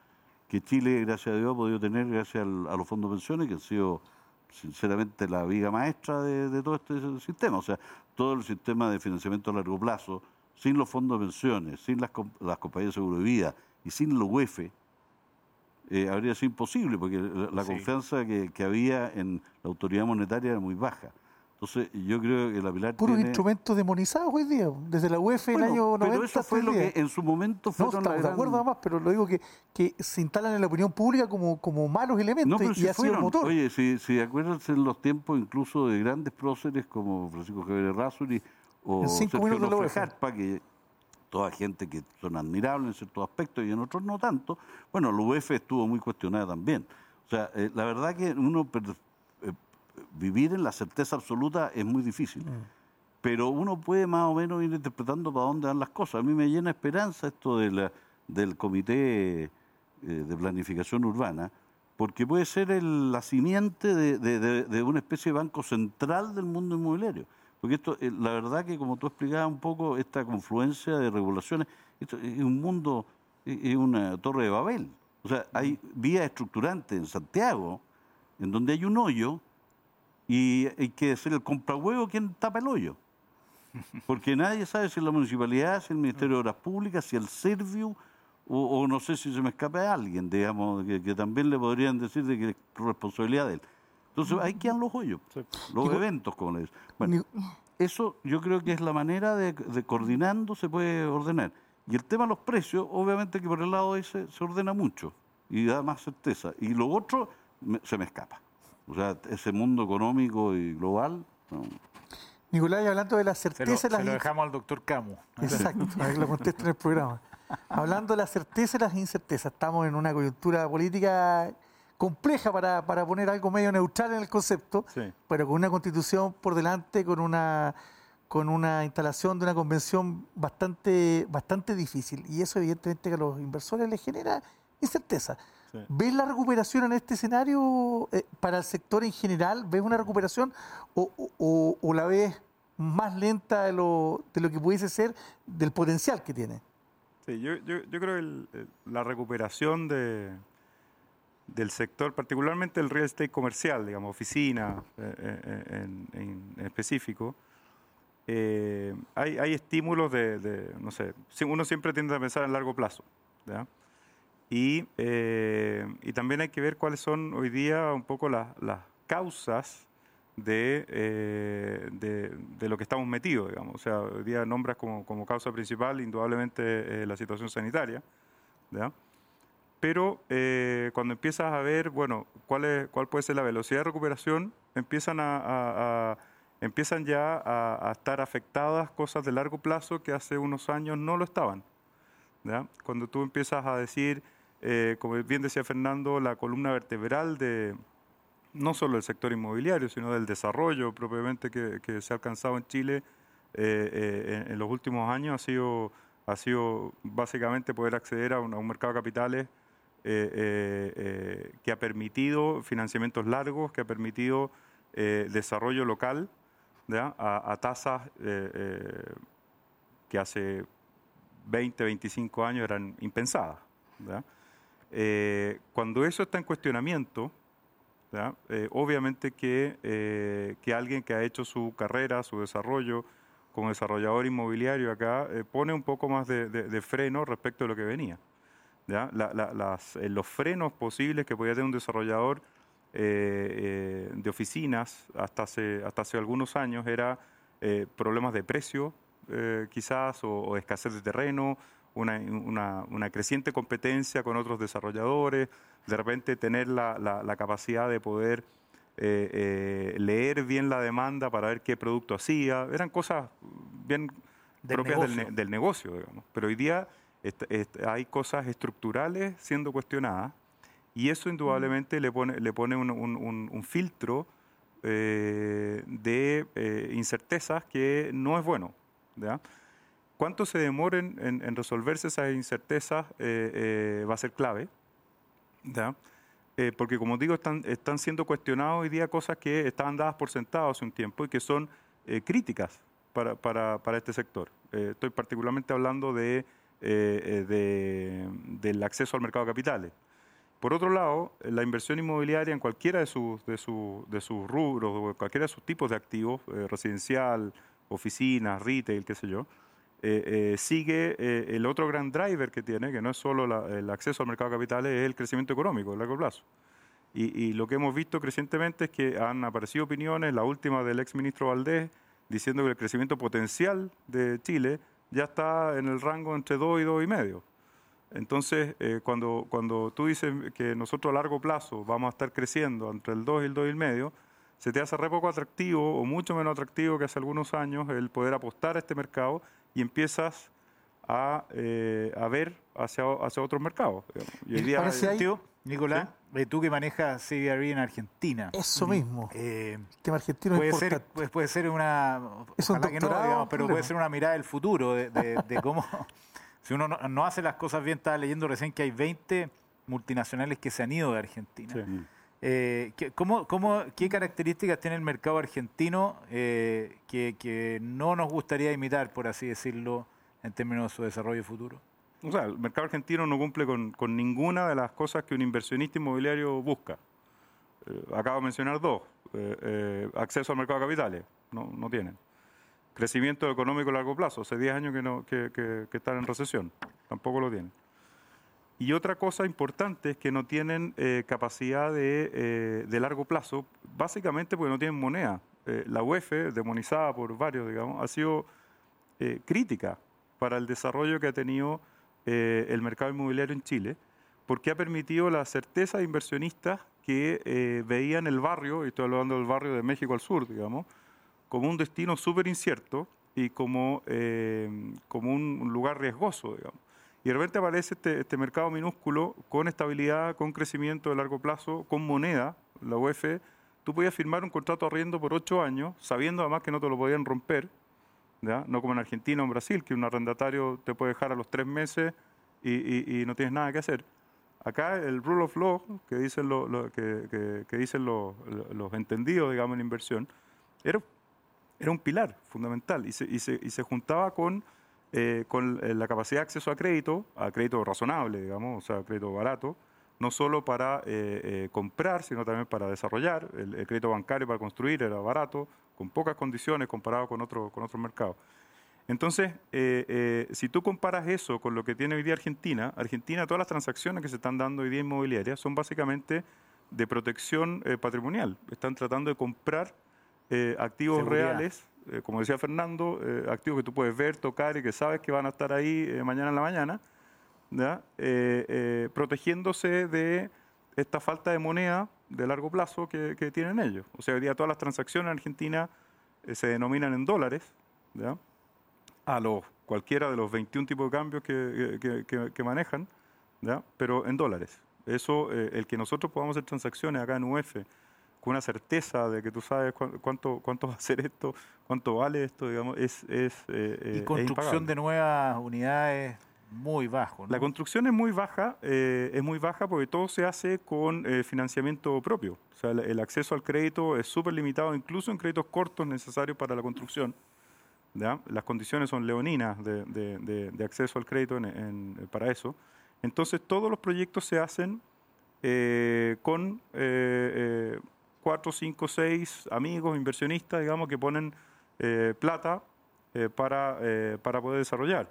que Chile, gracias a Dios, ha podido tener gracias a los fondos de pensiones, que han sido sinceramente la viga maestra de, todo este sistema. O sea, todo el sistema de financiamiento a largo plazo, sin los fondos de pensiones, sin las, las compañías de seguro de vida y sin los UEF, eh, habría sido imposible, porque la, confianza que, había en la autoridad monetaria era muy baja. Entonces, yo creo que la Pilar Puros instrumentos demonizados hoy día, desde la UEF en el año 90 pero eso fue lo que en su momento fue No, estamos de acuerdo además, pero lo digo que, que se instalan en la opinión pública como, como malos elementos y si ha sido el motor. Oye, si, si acuérdense en los tiempos incluso de grandes próceres como Francisco Javier Razzoli o Sergio Jarpa, que toda gente que son admirables en ciertos aspectos y en otros no tanto, bueno, la UEF estuvo muy cuestionada también. O sea, eh, la verdad que uno vivir en la certeza absoluta es muy difícil. Mm. Pero uno puede más o menos ir interpretando para dónde van las cosas. A mí me llena esperanza esto de la, del Comité eh, de Planificación Urbana, porque puede ser el, la simiente de, una especie de banco central del mundo inmobiliario. Porque esto, eh, la verdad que como tú explicabas un poco, esta confluencia de regulaciones, esto es un mundo, es una torre de Babel. O sea, hay vías estructurantes en Santiago, en donde hay un hoyo y hay que ser el comprahuevo quien tapa el hoyo. Porque nadie sabe si es la municipalidad, si el Ministerio de Obras Públicas, si el Servio, o, no sé si se me escapa alguien, digamos, que, también le podrían decir de que es responsabilidad de él. Entonces, ahí quedan los hoyos, los eventos, como le dicen. Bueno, eso yo creo que es la manera de, coordinando se puede ordenar. Y el tema de los precios, obviamente que por el lado ese se ordena mucho y da más certeza. Y lo otro se me escapa. O sea, ese mundo económico y global. Nicolás, hablando de la certeza... Se lo, las... dejamos al doctor Camus. Exacto, a que lo conteste en el programa. Hablando de la certeza y las incertezas, estamos en una coyuntura política compleja para, para poner algo medio neutral en el concepto, pero con una constitución por delante, con una con una instalación de una convención bastante, bastante difícil. Y eso evidentemente que a los inversores les genera incerteza. ¿Ves la recuperación en este escenario eh, para el sector en general? ¿Ves una recuperación o, la ves más lenta de lo, de lo que pudiese ser del potencial que tiene? Sí, yo, yo, creo que la recuperación de, del sector, particularmente el real estate comercial, digamos, oficina eh, eh, en, específico, hay, hay, estímulos de, de, no sé, uno siempre tiende a pensar en largo plazo. ¿ya? Y, eh, y también hay que ver cuáles son hoy día un poco las, las causas de, eh, de, de, lo que estamos metidos, digamos. O sea, hoy día nombras como, como causa principal indudablemente eh, la situación sanitaria, ¿ya? Pero cuando empiezas a ver, bueno, cuál, es, cuál puede ser la velocidad de recuperación, empiezan, a, a, empiezan ya a, a, estar afectadas cosas de largo plazo que hace unos años no lo estaban. ¿ya? Cuando tú empiezas a decir eh, como bien decía Fernando, la columna vertebral de no solo del sector inmobiliario, sino del desarrollo propiamente que, se ha alcanzado en Chile eh, eh, en, los últimos años ha sido, ha sido básicamente poder acceder a un, mercado de capitales que ha permitido financiamientos largos, que ha permitido desarrollo local a, tasas que hace 20, 25 años eran impensadas. Eh, cuando eso está en cuestionamiento, eh, obviamente que, eh, que, alguien que ha hecho su carrera, su desarrollo como desarrollador inmobiliario acá, pone un poco más de, freno respecto a lo que venía. los frenos posibles que podía tener un desarrollador de oficinas hasta hace, hasta hace algunos años era problemas de precio, quizás, o, o, escasez de terreno, una, una, creciente competencia con otros desarrolladores, de repente tener la, la, capacidad de poder eh, eh, leer bien la demanda para ver qué producto hacía. Eran cosas bien propias Del, negocio, digamos. Pero hoy día hay cosas estructurales siendo cuestionadas y eso indudablemente le pone, le pone un, un, filtro eh, de incertezas que no es bueno. ¿ya? Cuánto se demoren en, resolverse esas incertezas eh, eh, va a ser clave. Eh, porque como digo, están, están siendo cuestionadas hoy día cosas que estaban dadas por sentado hace un tiempo y que son críticas para, para, para, este sector. estoy particularmente hablando de, del acceso al mercado de capitales. Por otro lado, la inversión inmobiliaria en cualquiera de sus, de, de sus rubros, o cualquiera de sus tipos de activos, residencial, oficinas, retail, qué sé yo, eh, eh, sigue eh, el otro gran driver que tiene, que no es solo el acceso al mercado de capitales, es el crecimiento económico a largo plazo. Y, lo que hemos visto crecientemente es que han aparecido opiniones, la última del ex ministro Valdés, diciendo que el crecimiento potencial de Chile ya está en el rango entre 2 y 2 y medio. Entonces, cuando, cuando tú dices que nosotros a largo plazo vamos a estar creciendo entre el 2 y el 2 y medio, se te hace re poco atractivo o mucho menos atractivo que hace algunos años el poder apostar a este mercado y empiezas a, eh, a ver hacia, hacia otros mercados. Y hoy día, tío, Nicolás, eh, tú que manejas CBRE en Argentina. Eso mismo. Eh, el tema argentino puede ser, puede ser una. Es un que no, digamos, pero puede ser una mirada del futuro, de, de, cómo. si uno no, hace las cosas bien, estaba leyendo recién que hay 20 multinacionales que se han ido de Argentina. Sí. Eh, ¿cómo, qué características tiene el mercado argentino eh, que, no nos gustaría imitar, por así decirlo, en términos de su desarrollo futuro? O sea, el mercado argentino no cumple con, ninguna de las cosas que un inversionista inmobiliario busca. Eh, acabo de mencionar dos. acceso al mercado de capitales, no, no tienen. Crecimiento económico a largo plazo, hace 10 años que, no, que están en recesión, tampoco lo tienen. Y otra cosa importante es que no tienen eh, capacidad eh, de, largo plazo, básicamente porque no tienen moneda. Eh, la UEF, demonizada por varios, digamos, ha sido crítica para el desarrollo que ha tenido el mercado inmobiliario en Chile, porque ha permitido la certeza de inversionistas que veían el barrio, y estoy hablando del barrio de México al sur, digamos, como un destino súper incierto y como, como un lugar riesgoso, digamos. Y de repente aparece este, este, mercado minúsculo con estabilidad, con crecimiento de largo plazo, con moneda, la UEF. Tú podías firmar un contrato arriendo por ocho años, sabiendo además que no te lo podían romper, ¿ya? no como en Argentina o en Brasil, que un arrendatario te puede dejar a los tres meses y, no tienes nada que hacer. Acá el rule of law, que dicen, lo, que, dicen los, entendidos, digamos, en inversión, era, era un pilar fundamental y se, y se, se juntaba con eh, con eh, la capacidad de acceso a crédito, a crédito razonable, digamos, o sea, crédito barato, no solo para eh, comprar, sino también para desarrollar. El, crédito bancario para construir era barato, con pocas condiciones comparado con, otro, con otros mercados. Entonces, si tú comparas eso con lo que tiene hoy día Argentina, Argentina, todas las transacciones que se están dando hoy día inmobiliarias son básicamente de protección patrimonial. Están tratando de comprar activos reales eh, como decía Fernando, eh, activos que tú puedes ver, tocar y que sabes que van a estar ahí eh, mañana en la mañana, protegiéndose de esta falta de moneda de largo plazo que, tienen ellos. O sea, hoy día todas las transacciones en Argentina se denominan en dólares, a los, cualquiera de los 21 tipos de cambios que, manejan, pero en dólares. Eso, el que nosotros podamos hacer transacciones acá en UF con una certeza de que tú sabes cuánto, cuánto va a ser esto, cuánto vale esto, digamos, es... es eh, y construcción de nuevas unidades muy bajo. La construcción es muy baja, eh, es muy baja porque todo se hace con eh, financiamiento propio. O sea, el, acceso al crédito es súper limitado, incluso en créditos cortos necesarios para la construcción. Las condiciones son leoninas de, de, acceso al crédito para eso. Entonces, todos los proyectos se hacen con cuatro, cinco, seis amigos, inversionistas, digamos, que ponen eh, plata eh, para, eh, para poder desarrollar.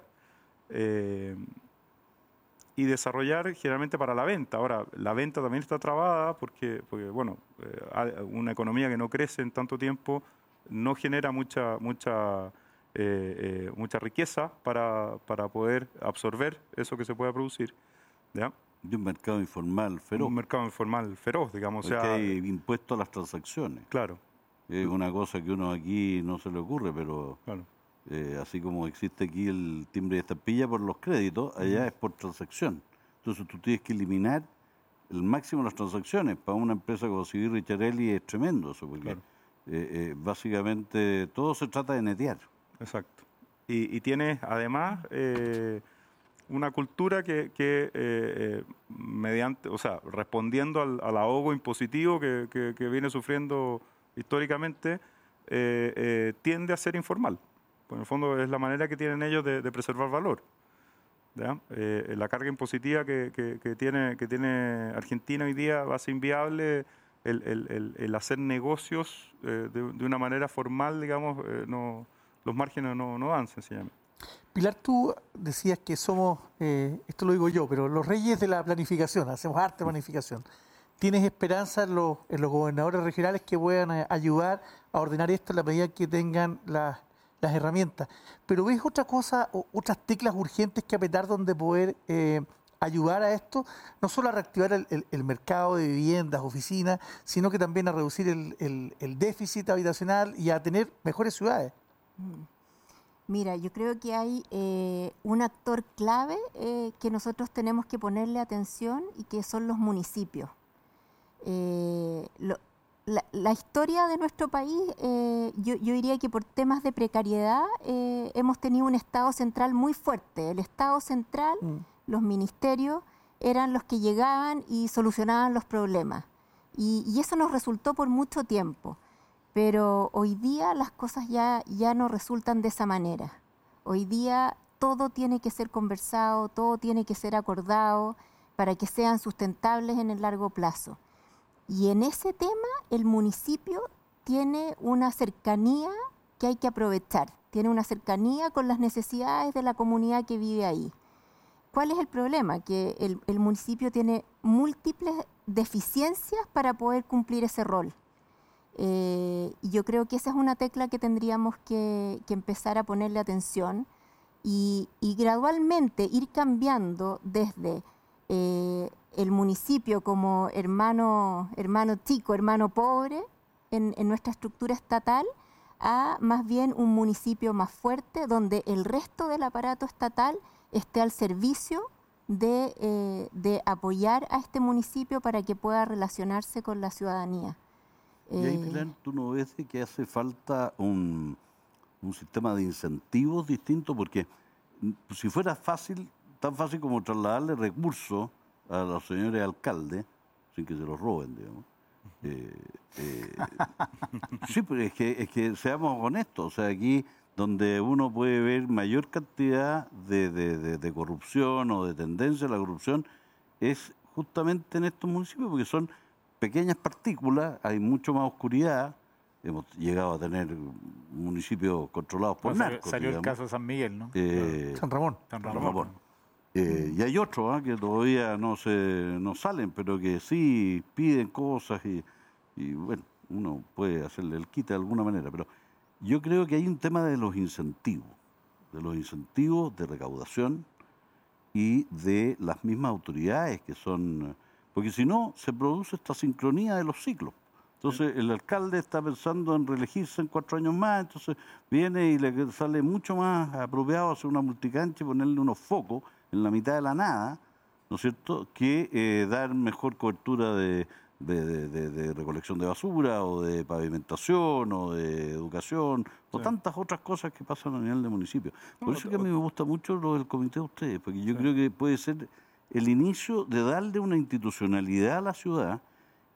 y desarrollar generalmente para la venta. Ahora, la venta también está trabada porque, porque bueno, una economía que no crece en tanto tiempo no genera mucha, mucha mucha riqueza para, para, poder absorber eso que se pueda producir. ¿ya? Y un mercado informal feroz. Un mercado informal feroz, digamos. Porque hay impuesto a las transacciones. Claro. Es una cosa que uno aquí no se le ocurre, pero eh, así como existe aquí el timbre de estampilla por los créditos, allá es por transacción. Entonces tú tienes que eliminar el máximo de las transacciones. Para una empresa como Civil Richarelli es tremendo eso, porque eh, eh, básicamente todo se trata de netear. Exacto. Y, y tienes además una cultura que, que mediante, o sea, respondiendo al, ahogo impositivo que, que viene sufriendo históricamente, eh, eh, tiende a ser informal. Pues en el fondo es la manera que tienen ellos de, preservar valor. Eh, la carga impositiva que, tiene, que tiene Argentina hoy día va a ser inviable el, hacer negocios de, una manera formal, digamos, no, los márgenes no, no dan sencillamente. Pilar, tú decías que somos, esto lo digo yo, pero los reyes de la planificación, hacemos arte planificación. ¿Tienes esperanza en los, gobernadores regionales que puedan eh, ayudar a ordenar esto en la medida que tengan las, herramientas? Pero ¿ves otra cosa, otras teclas urgentes que apretar donde poder eh, ayudar a esto? No solo a reactivar el, mercado de viviendas, oficinas, sino que también a reducir el, déficit habitacional y a tener mejores ciudades. Mm. Mira, yo creo que hay eh, un actor clave que nosotros tenemos que ponerle atención y que son los municipios. Eh, la, historia de nuestro país, eh, yo, diría que por temas de precariedad eh, hemos tenido un Estado central muy fuerte. El Estado central, mm. los ministerios, eran los que llegaban y solucionaban los problemas. Y, eso nos resultó por mucho tiempo. Pero hoy día las cosas ya, ya no resultan de esa manera. Hoy día todo tiene que ser conversado, todo tiene que ser acordado para que sean sustentables en el largo plazo. Y en ese tema el municipio tiene una cercanía que hay que aprovechar, tiene una cercanía con las necesidades de la comunidad que vive ahí. ¿Cuál es el problema? Que el, municipio tiene múltiples deficiencias para poder cumplir ese rol. Eh, yo creo que esa es una tecla que tendríamos que, empezar a ponerle atención y, gradualmente ir cambiando desde eh, el municipio como hermano, hermano chico, hermano pobre en, nuestra estructura estatal, a más bien un municipio más fuerte donde el resto del aparato estatal esté al servicio de, eh, apoyar a este municipio para que pueda relacionarse con la ciudadanía. Y ahí, eh, ¿tú no ves que hace falta un, un sistema de incentivos distinto? Porque mm, si fuera fácil, tan fácil como trasladarle recursos a los señores alcaldes, sin que se los roben, digamos. Eh, eh, sí, pero es que, es que seamos honestos, o sea, aquí donde uno puede ver mayor cantidad de, de, corrupción o de tendencia a la corrupción es justamente en estos municipios, porque son pequeñas partículas, hay mucho más oscuridad, hemos llegado a tener municipios controlados por narcos. Salió, el caso de San Miguel, ¿no? Eh, San Ramón. San Ramón. Eh, y hay otros ¿ah? que todavía no, se, no salen, pero que sí piden cosas y, bueno, uno puede hacerle el quite de alguna manera. Pero yo creo que hay un tema de los incentivos, de los incentivos de recaudación y de las mismas autoridades que son... Porque si no, se produce esta sincronía de los ciclos. Entonces el alcalde está pensando en reelegirse en cuatro años más, entonces viene y le sale mucho más apropiado hacer una multicancha y ponerle unos focos en la mitad de la nada, ¿no es cierto?, que eh, dar mejor cobertura de, recolección de basura o de pavimentación o de educación o tantas otras cosas que pasan a nivel de municipio. Por eso que a mí me gusta mucho lo del comité de ustedes, porque yo creo que puede ser el inicio de darle una institucionalidad a la ciudad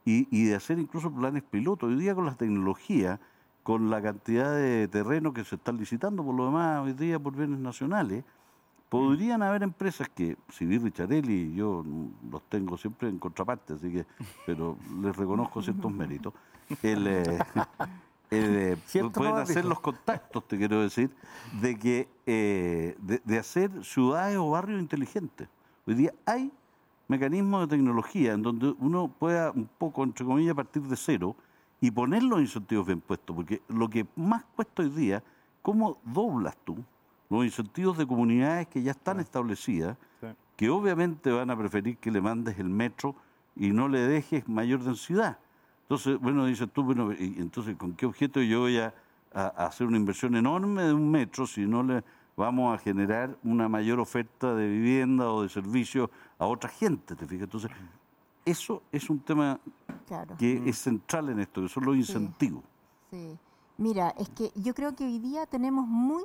y, y de hacer incluso planes pilotos. Hoy día con las tecnologías, con la cantidad de terreno que se están licitando por lo demás hoy día por bienes nacionales, Podrían haber empresas que, si vi Richarelli, yo los tengo siempre en contraparte, así que, pero les reconozco ciertos méritos. El, eh, eh, pueden hacer los contactos, te quiero decir, de que eh, de, hacer ciudades o barrios inteligentes. Hoy día hay mecanismos de tecnología en donde uno pueda un poco, entre comillas, partir de cero y poner los incentivos bien puestos, porque lo que más cuesta hoy día ¿cómo doblas tú los incentivos de comunidades que ya están establecidas, Sí. que obviamente van a preferir que le mandes el metro y no le dejes mayor densidad? Entonces, bueno, dices tú, bueno, y entonces, ¿con qué objeto yo voy a hacer una inversión enorme de un metro si no le vamos a generar una mayor oferta de vivienda o de servicios a otra gente? ¿Te fijas? Entonces, eso es un tema Claro. que es central en esto, que son los incentivos. Sí. Mira, es que yo creo que hoy día tenemos muy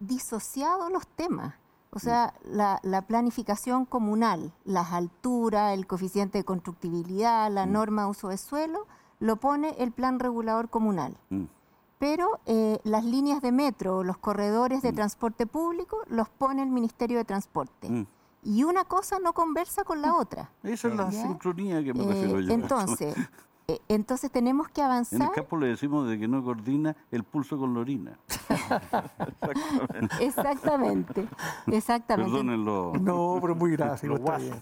disociados los temas. O sea, la, la planificación comunal, las alturas, el coeficiente de constructibilidad, la norma de uso de suelo, lo pone el plan regulador comunal. Mm. Pero eh, las líneas de metro, los corredores de transporte público, los pone el Ministerio de Transporte. Mm. Y una cosa no conversa con la otra. Esa es la ¿Ya? sincronía que me Eh, refiero yo. entonces, eh, entonces tenemos que En el avanzar. campo le decimos de que no coordina el pulso con la orina. Exactamente, exactamente. Perdónenlo. No, pero muy gráfico, está bien.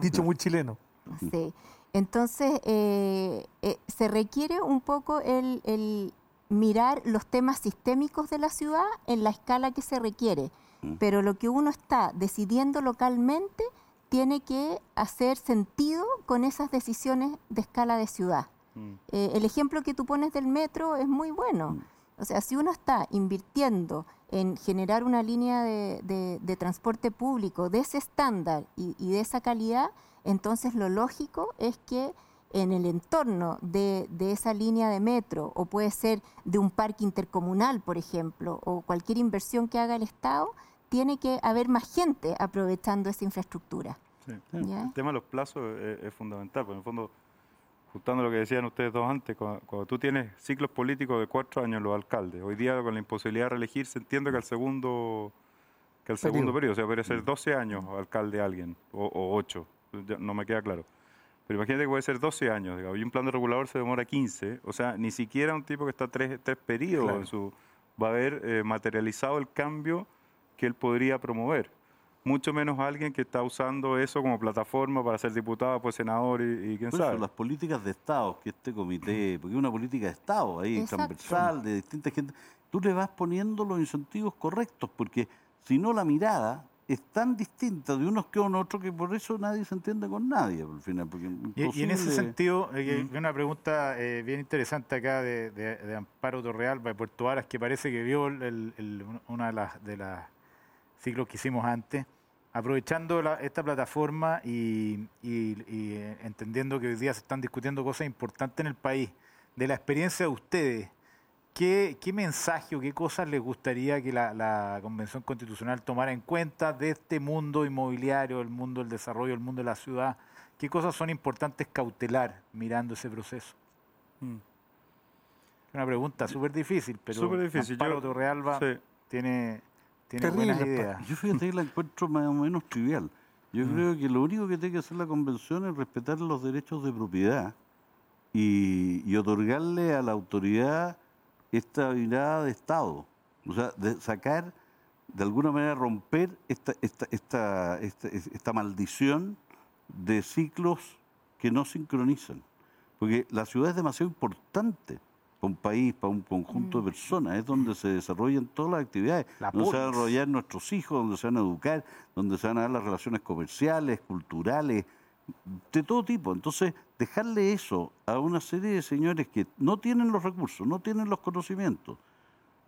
Dicho muy chileno. Sí. Entonces, eh, eh, se requiere un poco el, el mirar los temas sistémicos de la ciudad en la escala que se requiere. Mm. Pero lo que uno está decidiendo localmente tiene que hacer sentido con esas decisiones de escala de ciudad. Mm. Eh, el ejemplo que tú pones del metro es muy bueno. O sea, si uno está invirtiendo en generar una línea de, de- de transporte público de ese estándar y, y de esa calidad, entonces lo lógico es que en el entorno de, de esa línea de metro, o puede ser de un parque intercomunal, por ejemplo, o cualquier inversión que haga el Estado, tiene que haber más gente aprovechando esa infraestructura. Sí. ¿ya? El tema de los plazos es, es fundamental, porque en el fondo, juntando lo que decían ustedes dos antes, cuando, cuando tú tienes ciclos políticos de cuatro años los alcaldes, hoy día con la imposibilidad de reelegir se entiende que al segundo que al segundo periodo, o sea, puede ser 12 años alcalde alguien, o, o 8, ya no me queda claro. Pero imagínate que puede ser 12 años, digamos, y un plan de regulador se demora 15, o sea, ni siquiera un tipo que está tres, tres periodos Claro. en su, va a haber eh, materializado el cambio que él podría promover mucho menos alguien que está usando eso como plataforma para ser diputado, pues senador y, y quién eso, sabe. las políticas de Estado, que este comité, porque es una política de Estado ahí, Exacto. transversal, de distintas gente, tú le vas poniendo los incentivos correctos, porque si no la mirada es tan distinta de unos que con otros que por eso nadie se entiende con nadie, al final. Porque Y, en ese sentido, eh, que- Mm. una pregunta eh, bien interesante acá de, de- de Amparo Torrealba de Puerto Varas, que parece que vio el- una de las, de las ciclos que hicimos antes, aprovechando la- esta plataforma y, y- y, eh, entendiendo que hoy día se están discutiendo cosas importantes en el país, de la experiencia de ustedes, ¿qué, qué mensaje o qué cosas les gustaría que la, la Convención Constitucional tomara en cuenta de este mundo inmobiliario, el mundo del desarrollo, el mundo de la ciudad? ¿Qué cosas son importantes cautelar mirando ese proceso? Mm. Una pregunta súper difícil, pero Súper difícil. Amparo Yo- Torrealba Sí. tiene, tiene Terrible, buenas ideas. Yo fíjate que la encuentro más o menos trivial. Yo Mm. creo que lo único que tiene que hacer la convención es respetar los derechos de propiedad y, y otorgarle a la autoridad esta mirada de Estado. O sea, de sacar, de alguna manera romper esta, esta, esta, esta, esta maldición de ciclos que no sincronizan. Porque la ciudad es demasiado importante para un país, para un conjunto de personas, es donde se desarrollan todas las actividades, La donde se van a desarrollar nuestros hijos, donde se van a educar, donde se van a dar las relaciones comerciales, culturales, de todo tipo. Entonces, dejarle eso a una serie de señores que no tienen los recursos, no tienen los conocimientos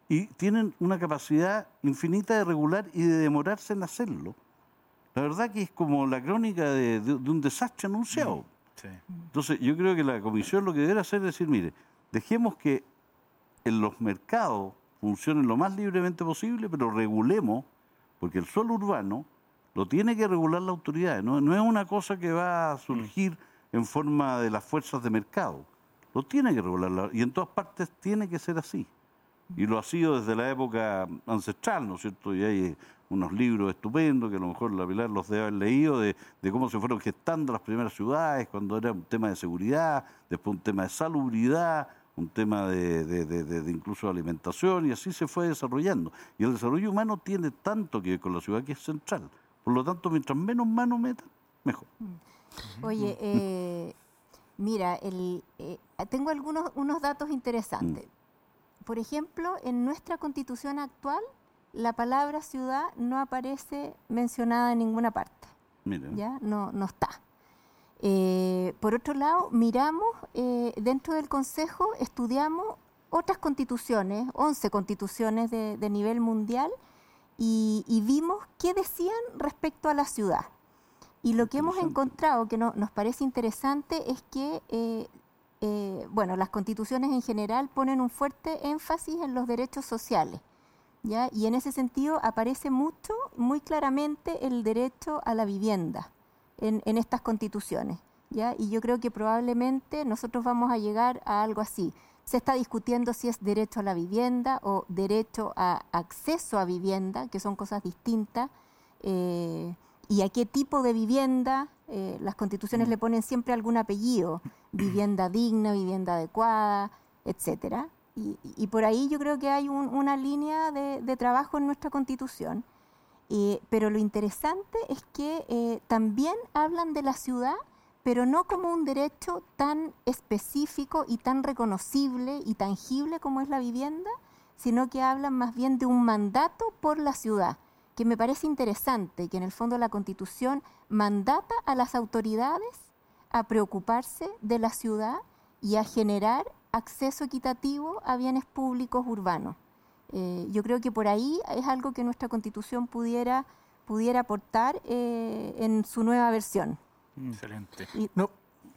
y tienen una capacidad infinita de regular y de demorarse en hacerlo, la verdad que es como la crónica de, de- de un desastre anunciado. Sí. Entonces, yo creo que la comisión lo que debe hacer es decir, mire, dejemos que en los mercados funcionen lo más libremente posible, pero regulemos, porque el suelo urbano lo tiene que regular la autoridad, no, es una cosa que va a surgir en forma de las fuerzas de mercado, lo tiene que regular, la- y en todas partes tiene que ser así. Y lo ha sido desde la época ancestral, ¿no es cierto? Y hay eh, unos libros estupendos que a lo mejor la Pilar los debe haber leído de, de cómo se fueron gestando las primeras ciudades, cuando era un tema de seguridad, después un tema de salubridad, un tema de- de- de incluso alimentación, y así se fue desarrollando. Y el desarrollo humano tiene tanto que ver con la ciudad que es central. Por lo tanto, mientras menos mano metan, mejor. Oye, eh, mira, el, eh, tengo algunos unos datos interesantes. por ejemplo, en nuestra constitución actual, la palabra ciudad no aparece mencionada en ninguna parte. ¿Ya? No, no está. Eh, por otro lado, miramos eh, dentro del Consejo, estudiamos otras constituciones, 11 constituciones de, nivel mundial, y, vimos qué decían respecto a la ciudad. Y lo que hemos encontrado que nos parece interesante es que, eh, bueno, las constituciones en general ponen un fuerte énfasis en los derechos sociales. ¿ya? Y en ese sentido aparece mucho, muy claramente el derecho a la vivienda en, estas constituciones. ¿ya? Y yo creo que probablemente nosotros vamos a llegar a algo así. Se está discutiendo si es derecho a la vivienda o derecho a acceso a vivienda, que son cosas distintas, eh, y a qué tipo de vivienda. Eh, las constituciones le ponen siempre algún apellido, vivienda digna, vivienda adecuada, etcétera. Y, por ahí yo creo que hay una línea de, trabajo en nuestra constitución. pero lo interesante es que eh, también hablan de la ciudad, pero no como un derecho tan específico y tan reconocible y tangible como es la vivienda, sino que hablan más bien de un mandato por la ciudad, que me parece interesante, que en el fondo la constitución mandata a las autoridades a preocuparse de la ciudad y a generar acceso equitativo a bienes públicos urbanos. Eh, yo creo que por ahí es algo que nuestra constitución pudiera, pudiera aportar eh, en su nueva versión. Excelente. no.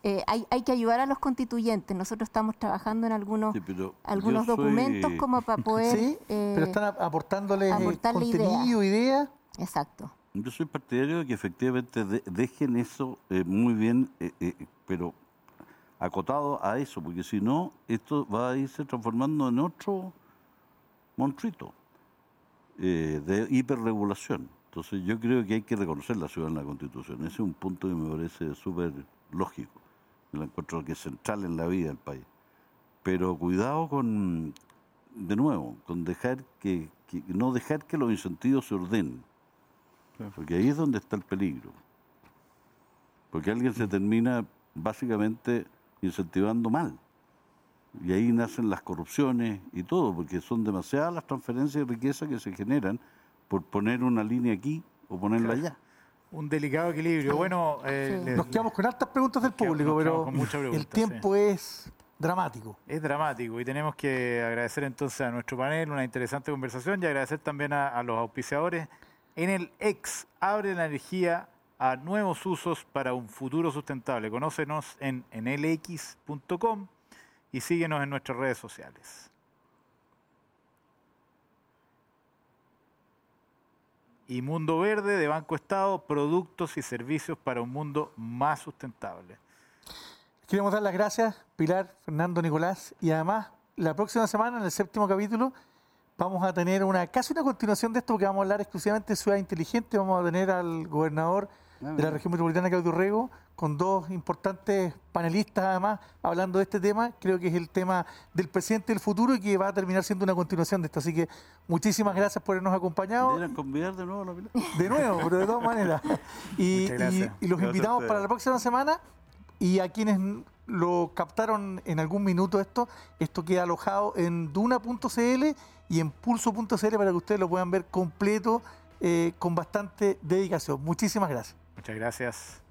Eh, hay, hay, que ayudar a los constituyentes. Nosotros estamos trabajando en algunos, algunos documentos como para poder... Sí, pero están aportándole contenido, idea. Exacto. Yo soy partidario de que efectivamente dejen eso muy bien, pero acotado a eso, porque si no, esto va a irse transformando en otro monstruito eh, de hiperregulación. Entonces yo creo que hay que reconocer la ciudad en la Constitución. Ese es un punto que me parece súper lógico. Me lo encuentro que es central en la vida del país. Pero cuidado con, de nuevo, con dejar que, no dejar que los incentivos se ordenen. Porque ahí es donde está el peligro. Porque alguien se termina básicamente incentivando mal. Y ahí nacen las corrupciones y todo, porque son demasiadas las transferencias de riqueza que se generan por poner una línea aquí o ponerla allá. Un delicado equilibrio. Bueno, eh, nos quedamos con altas preguntas del público, pero el tiempo es dramático. Es dramático y tenemos que agradecer entonces a nuestro panel una interesante conversación y agradecer también a, a los auspiciadores. En el ex abre la energía a nuevos usos para un futuro sustentable. Conócenos en, en lx.com y síguenos en nuestras redes sociales. Y Mundo Verde de Banco Estado, productos y servicios para un mundo más sustentable. Queremos dar las gracias, Pilar, Fernando, Nicolás, y además la próxima semana, en el séptimo capítulo, vamos a tener una casi una continuación de esto, porque vamos a hablar exclusivamente de ciudad inteligente, vamos a tener al gobernador de la región metropolitana Claudio Rego, con dos importantes panelistas además hablando de este tema. Creo que es el tema del presente y el futuro y que va a terminar siendo una continuación de esto. Así que muchísimas gracias por habernos acompañado. convidar de nuevo a la De nuevo, pero de todas maneras. Y, los invitamos para la próxima semana y a quienes lo captaron en algún minuto esto, esto queda alojado en duna.cl y en pulso.cl para que ustedes lo puedan ver completo eh, con bastante dedicación. Muchísimas gracias. Muchas gracias.